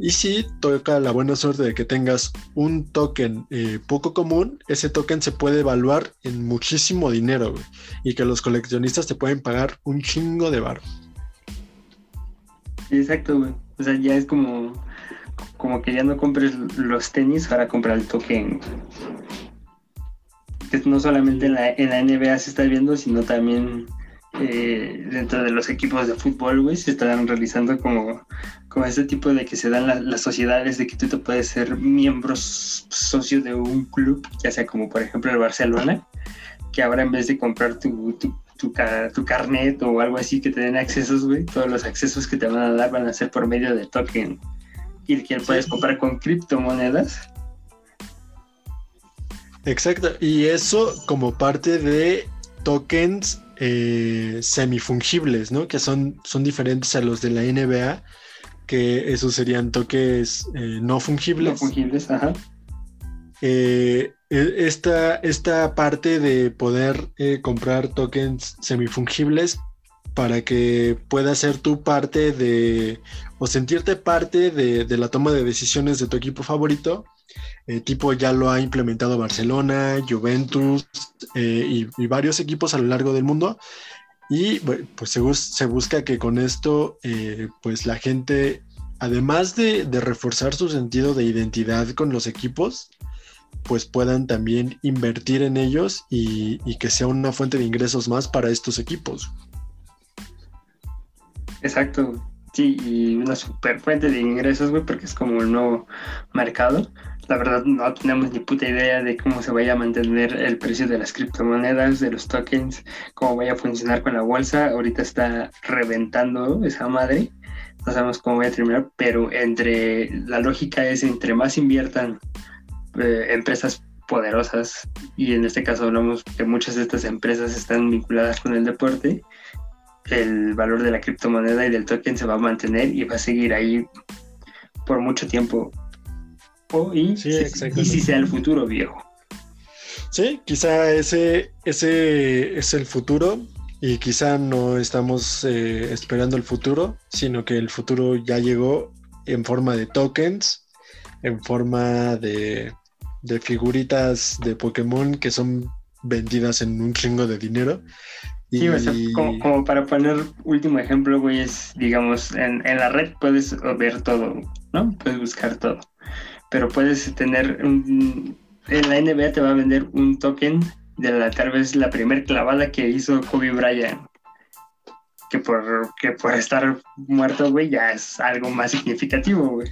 Y si toca la buena suerte de que tengas un token eh, poco común, ese token se puede evaluar en muchísimo dinero güey, y que los coleccionistas te pueden pagar un chingo de bar. Exacto, güey. O sea, ya es como, como que ya no compres los tenis, ahora compra el token. Que no solamente en la, NBA se está viendo, sino también eh, dentro de los equipos de fútbol, güey, se están realizando como, como este tipo de que se dan la- las sociedades de que tú te puedes ser miembro socio de un club, ya sea como por ejemplo el Barcelona, que ahora en vez de comprar tu, tu, ca- tu carnet o algo así que te den accesos, güey, todos los accesos que te van a dar van a ser por medio de token. Y que puedes comprar con criptomonedas. Exacto, y eso como parte de tokens eh, semifungibles, ¿no? Que son, son diferentes a los de la NBA, que esos serían tokens eh, no No fungibles. fungibles, ajá. Eh, esta, esta parte de poder eh, comprar tokens semifungibles para que puedas ser tu parte de, o sentirte parte de, de la toma de decisiones de tu equipo favorito, eh, tipo ya lo ha implementado Barcelona, Juventus eh, y, y varios equipos a lo largo del mundo. Y pues se, bus- se busca que con esto, eh, pues la gente, además de, de reforzar su sentido de identidad con los equipos, pues puedan también invertir en ellos y, que sea una fuente de ingresos más para estos equipos. Exacto. Sí, y una super fuente de ingresos, güey, porque es como el nuevo mercado. La verdad, no tenemos ni puta idea de cómo se vaya a mantener el precio de las criptomonedas, de los tokens, cómo vaya a funcionar con la bolsa. Ahorita está reventando esa madre. No sabemos cómo vaya a terminar, pero entre la lógica es entre más inviertan eh, empresas poderosas, y en este caso hablamos que muchas de estas empresas están vinculadas con el deporte, el valor de la criptomoneda y del token se va a mantener y va a seguir ahí por mucho tiempo. O, y, Sí, y si sea el futuro, viejo. Sí, quizá ese, ese es el futuro y quizá no estamos eh, esperando el futuro, sino que el futuro ya llegó en forma de tokens, en forma de, de figuritas de Pokémon que son vendidas en un chingo de dinero. Y, Sí, o sea, como, como para poner último ejemplo, güey, es, digamos, en, en la red puedes ver todo, ¿no? Puedes buscar todo. Pero puedes tener un... En la NBA te va a vender un token de la tal vez la primer clavada que hizo Kobe Bryant. Que por, que por estar muerto, güey, ya es algo más significativo, güey.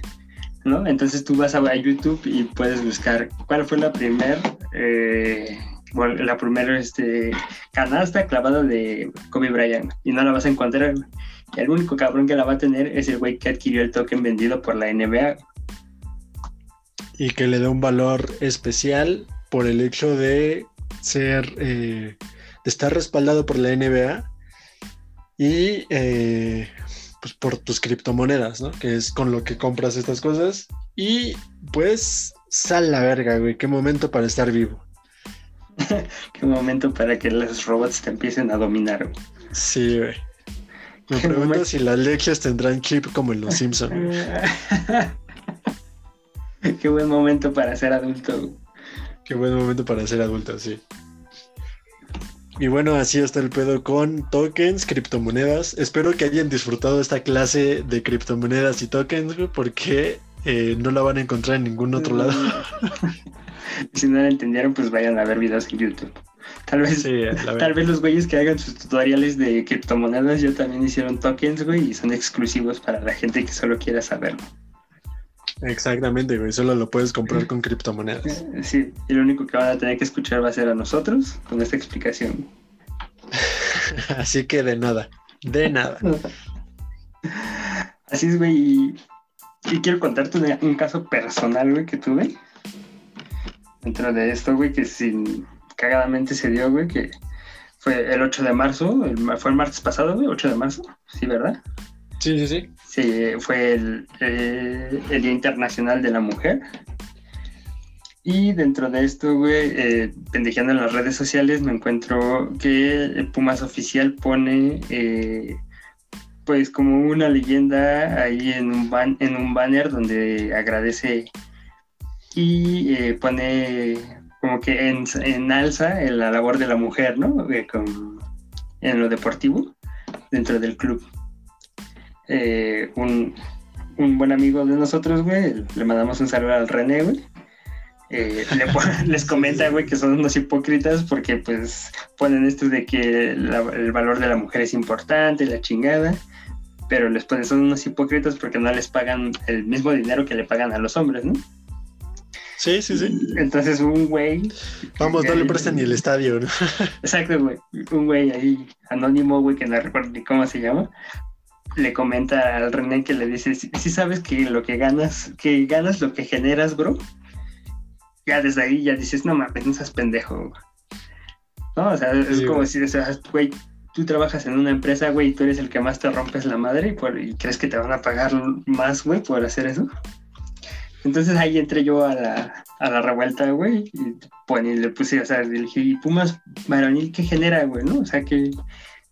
Entonces tú vas a, YouTube y puedes buscar cuál fue la primer... eh, la primera este, canasta clavada de Kobe Bryant y no la vas a encontrar. el único cabrón que la va a tener es el güey que adquirió el token vendido por la NBA. y que le da un valor especial por el hecho de ser, eh, de estar respaldado por la NBA y eh, pues por tus criptomonedas, ¿no? Que es con lo que compras estas cosas. Y pues, sal la verga, güey, qué momento para estar vivo. Qué momento para que los robots te empiecen a dominar. güey. Sí, güey. Me pregunto momento. si las leches tendrán chip como en Los Simpsons. Qué buen momento para ser adulto. Qué buen momento para ser adulto, sí. Y bueno, así está el pedo con tokens, criptomonedas. Espero que hayan disfrutado esta clase de criptomonedas y tokens, güey, porque eh, no la van a encontrar en ningún otro lado. si no lo entendieron, pues vayan a ver videos en YouTube. Tal vez, Sí, la tal vez los güeyes que hagan sus tutoriales de criptomonedas ya también hicieron tokens, güey, y son exclusivos para la gente que solo quiera saberlo. Exactamente, güey. Solo lo puedes comprar con criptomonedas. Sí, y lo único que van a tener que escuchar va a ser a nosotros con esta explicación. Así que de nada. De nada. Así es, güey. Y, y quiero contarte un caso personal, güey, que tuve. Dentro de esto, güey, que sin cagadamente se dio, güey, que fue el 8 de marzo, el fue el martes pasado, güey, 8 de marzo, sí, ¿verdad? Sí, sí, sí. Sí, fue el, eh, el Día Internacional de la Mujer. Y dentro de esto, güey, eh, pendejeando en las redes sociales, me encuentro que Pumas Oficial pone, eh, pues, como una leyenda ahí en un, ban en un banner donde agradece y eh, pone como que en, en alza en la labor de la mujer, ¿no? Eh, con- en lo deportivo, dentro del club eh, un, un buen amigo de nosotros, güey, le mandamos un saludo al René, güey. Eh, le les comenta, güey, que son unos hipócritas porque, pues, ponen esto de que la- el valor de la mujer es importante, la chingada, pero les ponen, son unos hipócritas porque no les pagan el mismo dinero que le pagan a los hombres, ¿no? Sí, sí, sí. Entonces, un güey. Vamos, no le prestan ni el estadio, ¿no? Exacto, güey. Un güey ahí anónimo, güey, que no recuerdo ni cómo se llama. Le comenta al René que le dice, si sabes que lo que ganas, que ganas lo que generas, bro. Ya desde ahí ya dices, no mames, no seas pendejo. güey". No, o sea, es Sí, como güey. si, o sea, güey, tú trabajas en una empresa, güey, y tú eres el que más te rompes la madre y, por- y crees que te van a pagar más, güey, por hacer eso. Entonces ahí entré yo a la, a la revuelta, güey, y, pues, y le puse, o sea, le dije, ¿y Pumas varonil qué genera, güey, no? O sea, ¿qué,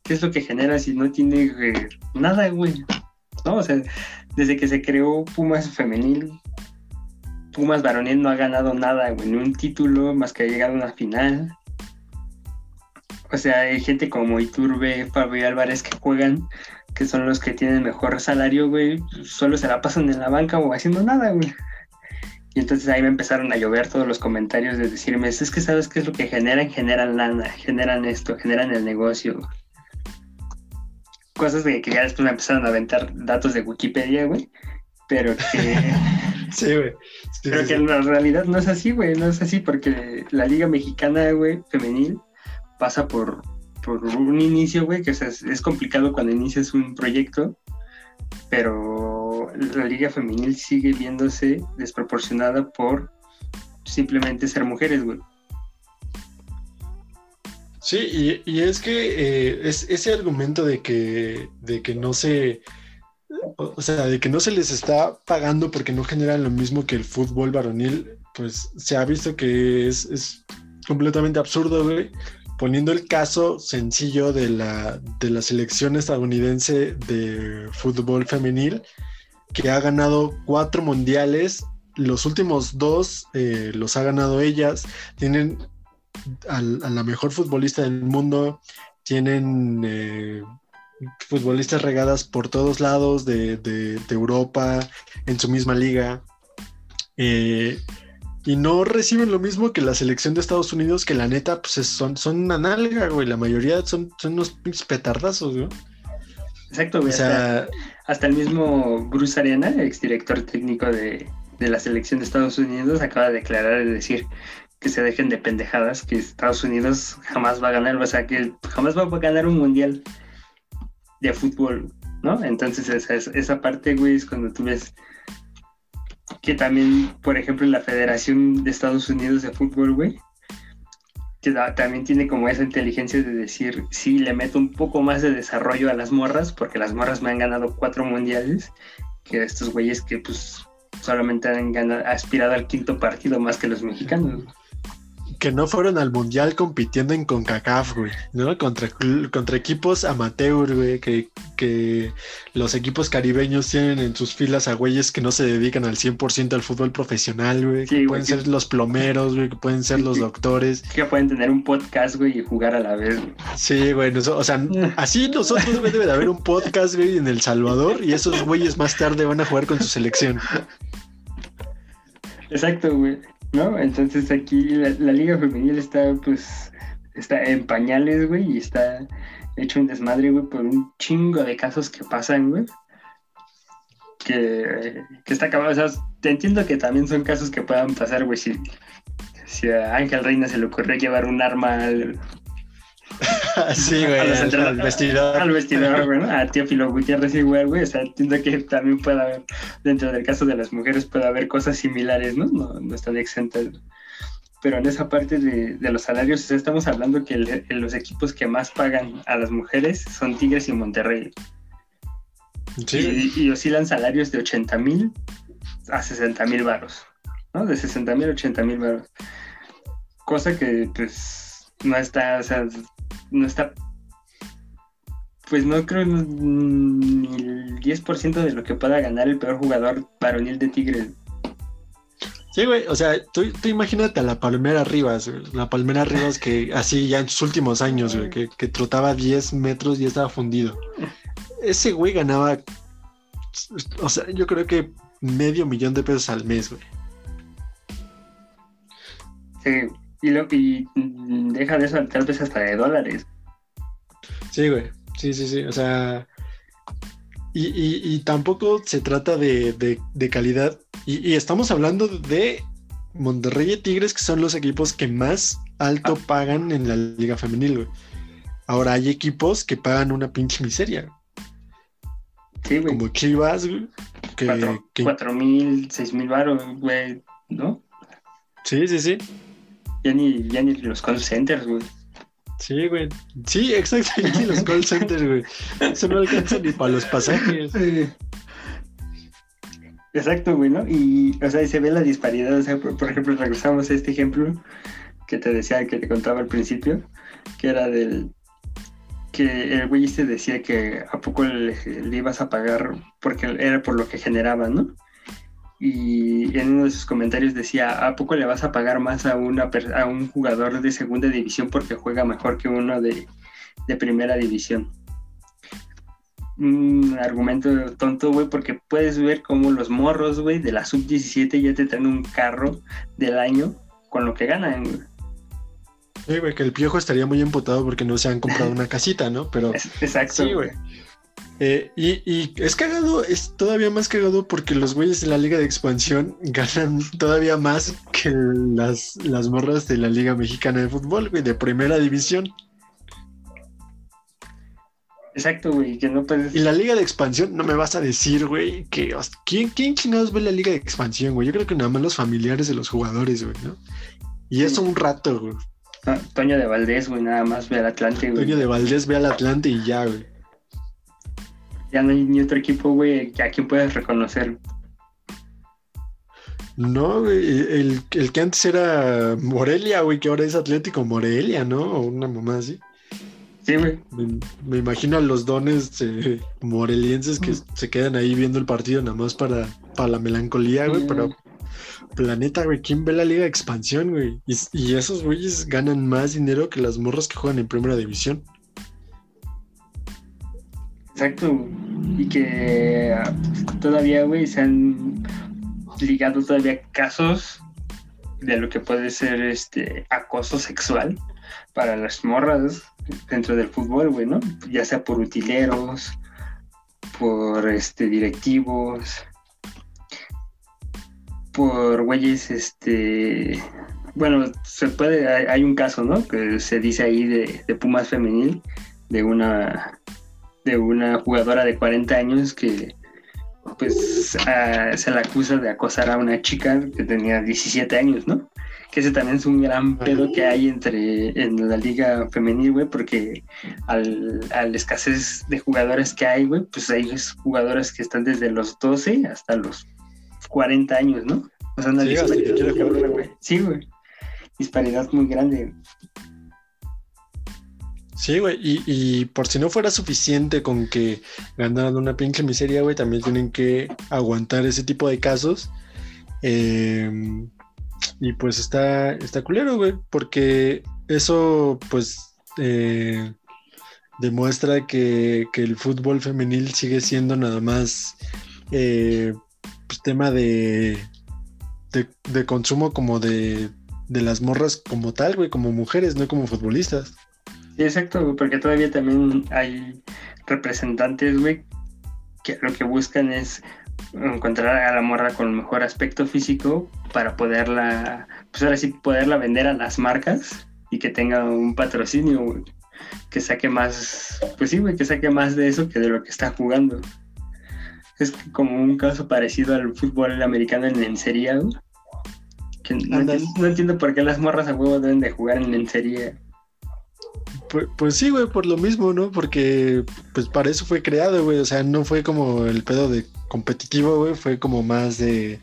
qué es lo que genera si no tiene eh, nada, güey? ¿No? O sea, desde que se creó Pumas femenil, Pumas varonil no ha ganado nada, güey, ni un título más que ha llegado a una final. O sea, hay gente como Iturbe, Fabio Álvarez que juegan, que son los que tienen mejor salario, güey, solo se la pasan en la banca o haciendo nada, güey. Y entonces ahí me empezaron a llover todos los comentarios de decirme, es que sabes qué es lo que generan, generan lana, generan esto, generan el negocio. Cosas de que ya después me empezaron a aventar datos de Wikipedia, güey. Pero que, Sí, güey. Sí, pero sí, que sí. en la realidad no es así, güey, no es así porque la liga mexicana, güey, femenil, pasa por, por un inicio, güey, que o sea, es, es complicado cuando inicias un proyecto, pero la liga femenil sigue viéndose desproporcionada por simplemente ser mujeres, güey. Sí, y, y es que eh, es, ese argumento de que, de que no se, o sea, de que no se les está pagando porque no generan lo mismo que el fútbol varonil, pues se ha visto que es, es completamente absurdo, güey. Poniendo el caso sencillo de la, de la selección estadounidense de fútbol femenil, que ha ganado cuatro mundiales, los últimos dos eh, los ha ganado ellas, tienen al- a la mejor futbolista del mundo, tienen eh, futbolistas regadas por todos lados de, de- de Europa, en su misma liga, eh, y no reciben lo mismo que la selección de Estados Unidos, que la neta, pues es- son, son una nalga, güey, la mayoría son, son unos petardazos. Exacto, O güey. hasta, sea, hasta el mismo Bruce Arena, exdirector técnico de, de la selección de Estados Unidos, acaba de declarar y decir que se dejen de pendejadas, que Estados Unidos jamás va a ganar, o sea, que jamás va a ganar un mundial de fútbol, ¿no? Entonces esa, esa- parte, güey, es cuando tú ves que también, por ejemplo, la Federación de Estados Unidos de Fútbol, güey, que también tiene como esa inteligencia de decir, sí, le meto un poco más de desarrollo a las morras, porque las morras me han ganado cuatro mundiales, que estos güeyes que pues solamente han ganado, aspirado al quinto partido más que los mexicanos. Que no fueron al mundial compitiendo en CONCACAF, güey, ¿no? Contra, contra equipos amateur, güey, que, que los equipos caribeños tienen en sus filas a güeyes que no se dedican al 100% al fútbol profesional, güey, Sí, que güey, pueden ser los plomeros, güey, que pueden ser los doctores. Que pueden tener un podcast, güey, y jugar a la vez. güey. Sí, güey, o sea, así nosotros, güey, debe de haber un podcast, güey, en El Salvador y esos güeyes más tarde van a jugar con su selección. Exacto, güey. ¿No? Entonces aquí la, liga femenil está, pues, está en pañales, güey, y está hecho un desmadre, güey, por un chingo de casos que pasan, güey. Que, que está acabado. O sea, te entiendo que también son casos que puedan pasar, güey, si, si a Ángel Reina se le ocurrió llevar un arma al, sí, güey, al, vestidor. al vestidor, güey, ¿no? a Teófilo Gutiérrez igual, güey, o sea, entiendo que también puede haber, dentro del caso de las mujeres, puede haber cosas similares, ¿no? No, no están exentas. Pero en esa parte de, de los salarios, o sea, estamos hablando que el- los equipos que más pagan a las mujeres son Tigres y Monterrey. Sí, Y, y oscilan salarios de 80 mil a 60 mil varos, ¿no? De 60 mil a 80 mil varos. Cosa que, pues, no está, o sea, no está, pues no creo ni el 10% de lo que pueda ganar el peor jugador varonil de Tigres. Sí, güey, o sea, tú, tú imagínate a la Palmera Rivas, güey, la Palmera Rivas que así ya en sus últimos años, güey, que, que trotaba 10 metros y estaba fundido. Ese güey ganaba, o sea, yo creo que medio millón de pesos al mes, güey. Sí, y, lo, y mm, deja de eso, tal vez hasta de dólares. Sí, güey, sí, sí, sí, o sea, y, y- y tampoco se trata de, de- de calidad, y, y estamos hablando de Monterrey y Tigres, que son los equipos que más alto pagan en la liga femenil, güey. Ahora hay equipos que pagan una pinche miseria. Sí, güey. como Chivas, güey, que, Cuatro, que- cuatro mil, seis mil varos, güey, ¿no? sí, sí, sí, Ya ni, ya ni los call centers, güey. sí, güey, sí, exactamente, los call centers, güey, eso no alcanza ni para los pasajes. Exacto, güey, ¿no? Y, o sea, y se ve la disparidad, o sea, por, por ejemplo, regresamos a este ejemplo que te decía, que te contaba al principio, que era del, que el güey este decía que a poco le, le ibas a pagar porque era por lo que generaba, ¿no? Y en uno de sus comentarios decía, ¿a poco le vas a pagar más a, una, per- a un jugador de segunda división porque juega mejor que uno de, de primera división? Un argumento tonto, güey, porque puedes ver cómo los morros, güey, de la sub-17 ya te traen un carro del año con lo que ganan, güey. Sí, güey, que el piojo estaría muy emputado porque no se han comprado una casita, ¿no? Pero exacto. sí, güey. Eh, y, y es cagado, es todavía más cagado porque los güeyes de la liga de expansión ganan todavía más que las, las morras de la liga mexicana de fútbol, güey, de primera división. Exacto, güey, que no puedes... Y la liga de expansión, no me vas a decir, güey, que ¿quién, quién chingados ve la liga de expansión, güey? Yo creo que nada más los familiares de los jugadores, güey, ¿no? Y eso un rato, güey. Ah, Toño de Valdés, güey, nada más ve al Atlante, güey. Toño de Valdés ve al Atlante y ya, güey. Ya no hay ni otro equipo, güey, a quien puedes reconocer. No, güey, el, el que antes era Morelia, güey, que ahora es Atlético Morelia, ¿no? O una mamá así. Sí, güey. Me, me imagino a los dones eh, morelienses que se quedan ahí viendo el partido nada más para, para la melancolía, güey, pero planeta, güey, ¿quién ve la liga de expansión, güey? Y, y esos güeyes ganan más dinero que las morras que juegan en primera división. Exacto. Y que ah, todavía, güey, se han ligado todavía casos de lo que puede ser este acoso sexual para las morras dentro del fútbol, güey, ¿no? Ya sea por utileros, por este directivos, por güeyes, este, bueno, se puede, hay, hay un caso, ¿no? Que se dice ahí de, de Pumas femenil, de una, de una jugadora de 40 años que, pues, se la acusa de acosar a una chica que tenía 17 años, ¿no? Que ese también es un gran pedo que hay entre en la liga femenil, güey, porque al, a la escasez de jugadores que hay, güey, pues hay jugadoras que están desde los 12 hasta los 40 años, ¿no? O sea, una Sí, disparidad güey. Sí, güey. Disparidad muy grande. Sí, güey, y, y por si no fuera suficiente con que ganaran una pinche miseria, güey, también tienen que aguantar ese tipo de casos. Eh, y pues está, está culero, güey, porque eso, pues, eh, demuestra que, que el fútbol femenil sigue siendo nada más eh, pues, tema de, de, de consumo como de, de las morras como tal, güey, como mujeres, no como futbolistas. Sí, exacto, güey, porque todavía también hay representantes, güey, que lo que buscan es encontrar a la morra con el mejor aspecto físico para poderla, pues ahora sí, poderla vender a las marcas y que tenga un patrocinio, güey. que saque más, pues sí, güey, que saque más de eso que de lo que está jugando. Es como un caso parecido al fútbol americano en lencería, güey. Que no, entiendo, no entiendo por qué las morras a huevo deben de jugar en lencería. Pues, pues sí, güey, por lo mismo, ¿no? Porque pues para eso fue creado, güey. O sea, no fue como el pedo de competitivo, güey. Fue como más de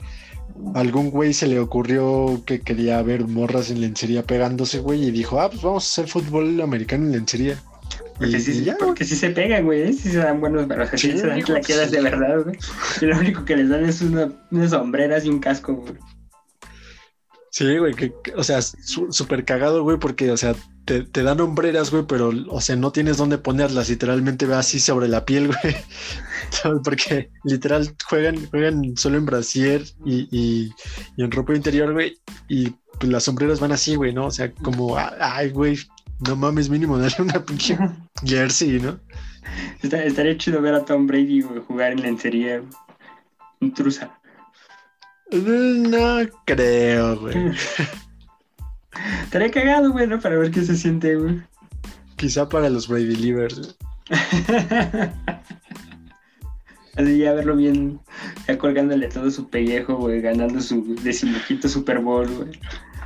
algún güey se le ocurrió que quería ver morras en lencería pegándose, güey, y dijo, ah, pues vamos a hacer fútbol americano en lencería. Porque, Y- sí, y ya, güey. porque sí se pegan, güey. ¿eh? Sí se dan buenos, sea, sí, Sí, se dan sí. de verdad, güey. Y lo único que les dan es una, unas sombreras y un casco, güey. Sí, güey, que, o sea, su- súper cagado, güey, porque, o sea, te, te dan hombreras, güey, pero, o sea, no tienes dónde ponerlas, literalmente va así sobre la piel, güey. Porque literal juegan, juegan solo en brasier y, y, y en ropa interior, güey, y pues, las sombreras van así, güey, ¿no? O sea, como, ay, güey, no mames, mínimo, dale una pinche jersey, ¿no? Está- estaría chido ver a Tom Brady güey, jugar en lencería. Intrusa. No creo, güey. Estaría cagado, güey, ¿no? Para ver qué se siente, güey. Quizá para los Brady Believers. Así ya verlo bien, ya colgándole todo su pellejo, güey, ganando su decimoquito Super Bowl, güey.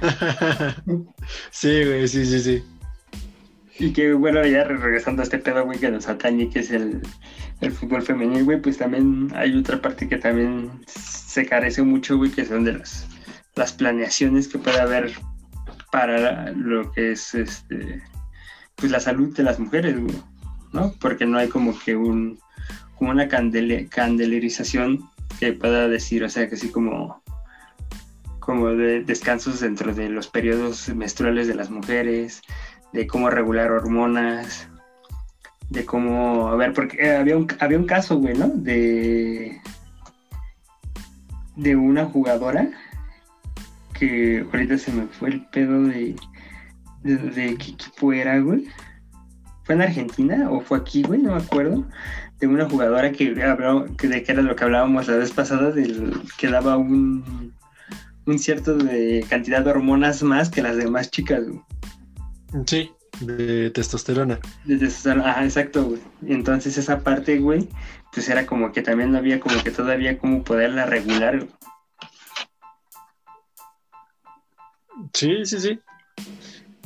sí, güey, sí, sí, sí. Y que, bueno, ya re- regresando a este pedo, güey, que nos atañe, que es el, el fútbol femenil, güey, pues también hay otra parte que también se carece mucho, güey, que son de las, las planeaciones que puede haber para lo que es, este, pues la salud de las mujeres, ¿no? Porque no hay como que un, como una candele- candelerización que pueda decir, o sea, que así como como de descansos dentro de los periodos menstruales de las mujeres, de cómo regular hormonas, de cómo, a ver, porque eh, había un, había un caso, güey, ¿no? De, de una jugadora que ahorita se me fue el pedo de, de, de qué equipo era, güey. ¿Fue en Argentina o fue aquí, güey? No me acuerdo. De una jugadora que habló, que de que era lo que hablábamos la vez pasada, del que daba un, un cierto de cantidad de hormonas más que las demás chicas, güey. Sí, de testosterona. Desde sus- Ajá, exacto, güey. Entonces esa parte, güey, pues era como que también no había como que todavía como poderla regular. güey. Sí, sí, sí.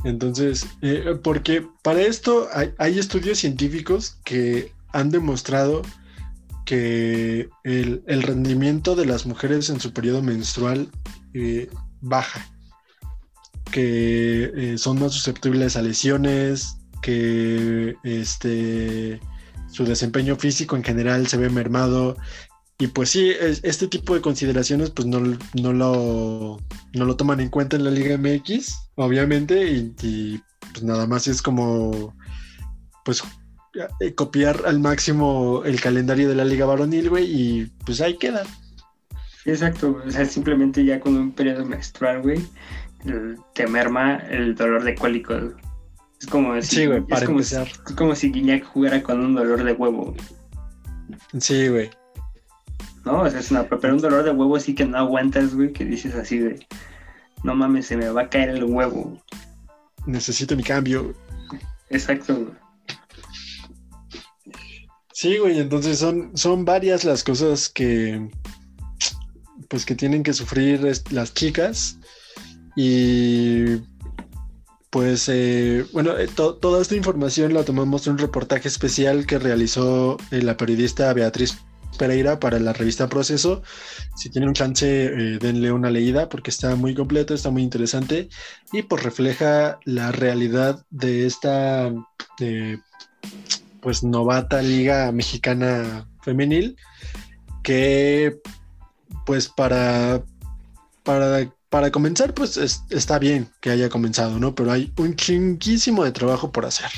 Entonces, eh, porque para esto hay, estudios científicos que han demostrado que el, el rendimiento de las mujeres en su periodo menstrual eh, baja, que eh, son más susceptibles a lesiones, que este, su desempeño físico en general se ve mermado. Y pues sí, es- este tipo de consideraciones pues no, no, lo, no lo toman en cuenta en la Liga MX, obviamente, y, y, pues nada más es como pues eh, copiar al máximo el calendario de la Liga Varonil, güey, y pues ahí queda. Exacto, o sea, simplemente ya con un periodo menstrual, güey, te merma el dolor de cólico. Es como si, Sí, güey, es para como si- empezar. es como si Guiñac jugara con un dolor de huevo, güey, Sí, güey. ¿No? O sea, es una, pero un dolor de huevo así que no aguantas, güey, que dices así de, no mames, se me va a caer el huevo. Necesito mi cambio. Exacto, güey. Sí, güey, entonces son, son varias las cosas que pues que tienen que sufrir las chicas y pues eh, bueno, eh, to- toda esta información la tomamos de un reportaje especial que realizó eh, la periodista Beatriz Pereira para la revista Proceso. Si tienen un chance, eh, denle una leída porque está muy completo, está muy interesante y pues refleja la realidad de esta pues novata liga mexicana femenil que pues para para para comenzar pues es- está bien que haya comenzado no pero hay un chinguísimo de trabajo por hacer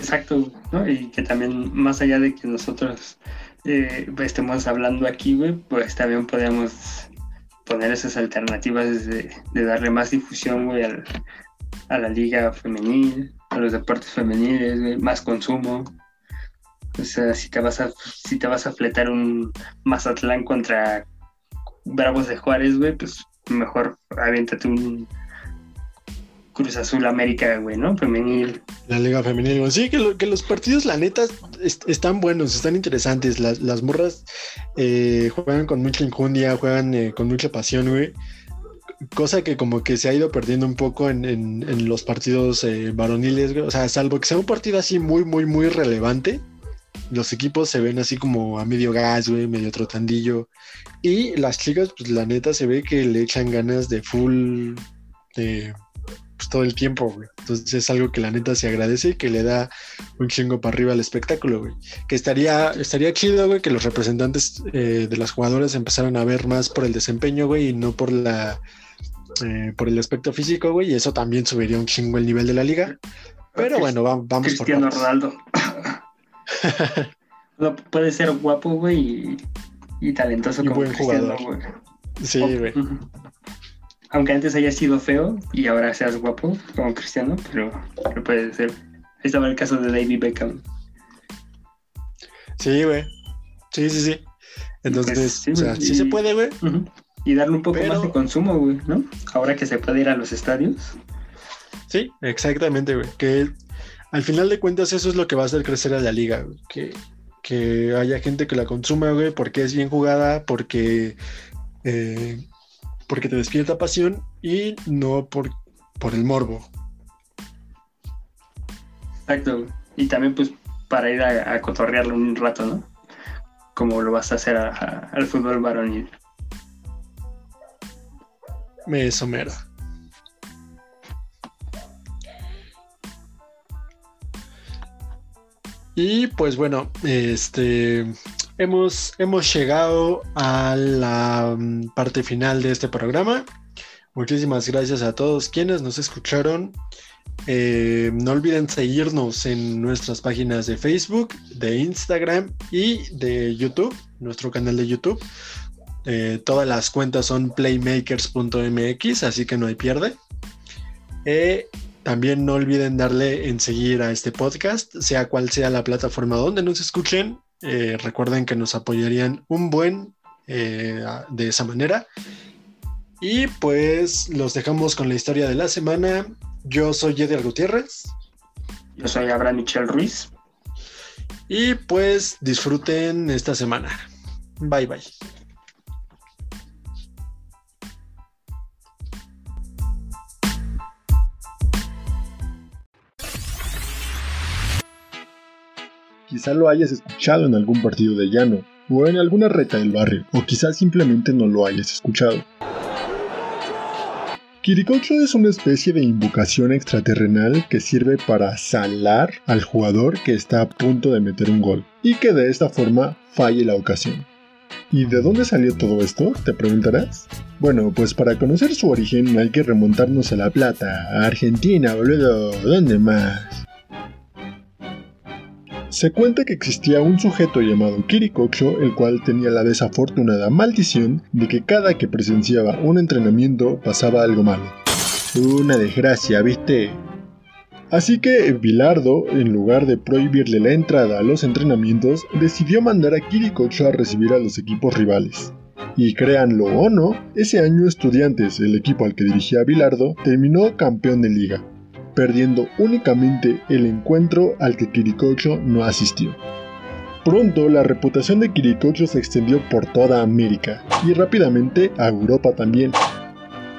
Exacto, ¿no? Y que también, más allá de que nosotros eh, estemos hablando aquí, güey, pues también podemos poner esas alternativas de, de darle más difusión, güey, a la liga femenil, a los deportes femeniles, güey, más consumo. O sea, si te vas a, si te vas a fletar un Mazatlán contra Bravos de Juárez, güey, pues mejor aviéntate un Cruz Azul América, güey, ¿no? Femenil. La Liga Femenil, güey. Sí, que, lo- que los partidos, la neta, est- están buenos, están interesantes. Las, morras eh, juegan con mucha injundia, juegan eh, con mucha pasión, güey. Cosa que como que se ha ido perdiendo un poco en los partidos eh, varoniles, güey. O sea, salvo que sea un partido así muy, muy, muy relevante. Los equipos se ven así como a medio gas, güey, medio trotandillo. Y las chicas, pues la neta se ve que le echan ganas de full, de, pues, todo el tiempo, güey. Entonces es algo que la neta se agradece y que le da un chingo para arriba al espectáculo, güey. Que estaría, estaría chido, güey, que los representantes eh, de las jugadoras empezaran a ver más por el desempeño, güey, y no por la eh, por el aspecto físico, güey, y eso también subiría un chingo el nivel de la liga. Pero bueno, va- vamos Cristiano por. Ronaldo. No, puede ser guapo, güey, y, y talentoso Y como buen Cristiano, jugador. güey. Sí, güey. Ujú. Aunque antes haya sido feo y ahora seas guapo como Cristiano, pero, pero puede ser. Ahí estaba el caso de David Beckham. Sí, güey. Sí, sí, sí. Entonces, Pues, sí, o sea, sí se puede, güey. Y darle un poco Pero- más de consumo, güey, ¿no? Ahora que se puede ir a los estadios. Sí, exactamente, güey. Que al final de cuentas eso es lo que va a hacer crecer a la liga, güey. Que, que haya gente que la consuma, güey, porque es bien jugada, porque, eh, porque te despierta pasión y no por, por el morbo. Exacto. Y también, pues, para ir a, a cotorrearlo un rato, ¿no? Como lo vas a hacer a- a- al fútbol varonil. Me somera. Y pues bueno, este hemos, hemos llegado a la mm, parte final de este programa. Muchísimas gracias a todos quienes nos escucharon. Eh, no olviden seguirnos en nuestras páginas de Facebook, de Instagram y de YouTube, nuestro canal de YouTube. Eh, todas las cuentas son playmakers.mx, así que no hay pierde. Eh, también no olviden darle en seguir a este podcast, sea cual sea la plataforma donde nos escuchen. Eh, recuerden que nos apoyarían un buen eh, de esa manera. Y pues los dejamos con la historia de la semana. Yo soy Edgar Gutiérrez. Yo soy Abraham Michel Ruiz. Y pues disfruten esta semana. Bye bye. Quizá lo hayas escuchado en algún partido de llano, o en alguna reta del barrio, o quizás simplemente no lo hayas escuchado. Kirikocho es una especie de invocación extraterrenal que sirve para salar al jugador que está a punto de meter un gol, y que de esta forma falle la ocasión. ¿Y de dónde salió todo esto? Te preguntarás. Bueno, pues para conocer su origen hay que remontarnos a La Plata, a Argentina, boludo, ¿dónde más? Se cuenta que existía un sujeto llamado Kirikocho, el cual tenía la desafortunada maldición de que cada que presenciaba un entrenamiento pasaba algo malo. Una desgracia, ¿viste? Así que Bilardo, en lugar de prohibirle la entrada a los entrenamientos, decidió mandar a Kirikocho a recibir a los equipos rivales. Y créanlo o no, ese año Estudiantes, el equipo al que dirigía Bilardo, terminó campeón de liga perdiendo únicamente el encuentro al que Kirikocho no asistió. Pronto la reputación de Kirikocho se extendió por toda América y rápidamente a Europa también.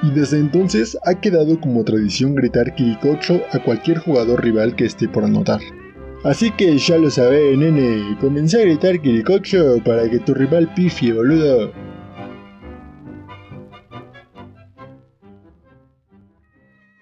Y desde entonces ha quedado como tradición gritar Kirikocho a cualquier jugador rival que esté por anotar. Así que ya lo sabés, nene, comencé a gritar Kirikocho para que tu rival pifie, boludo.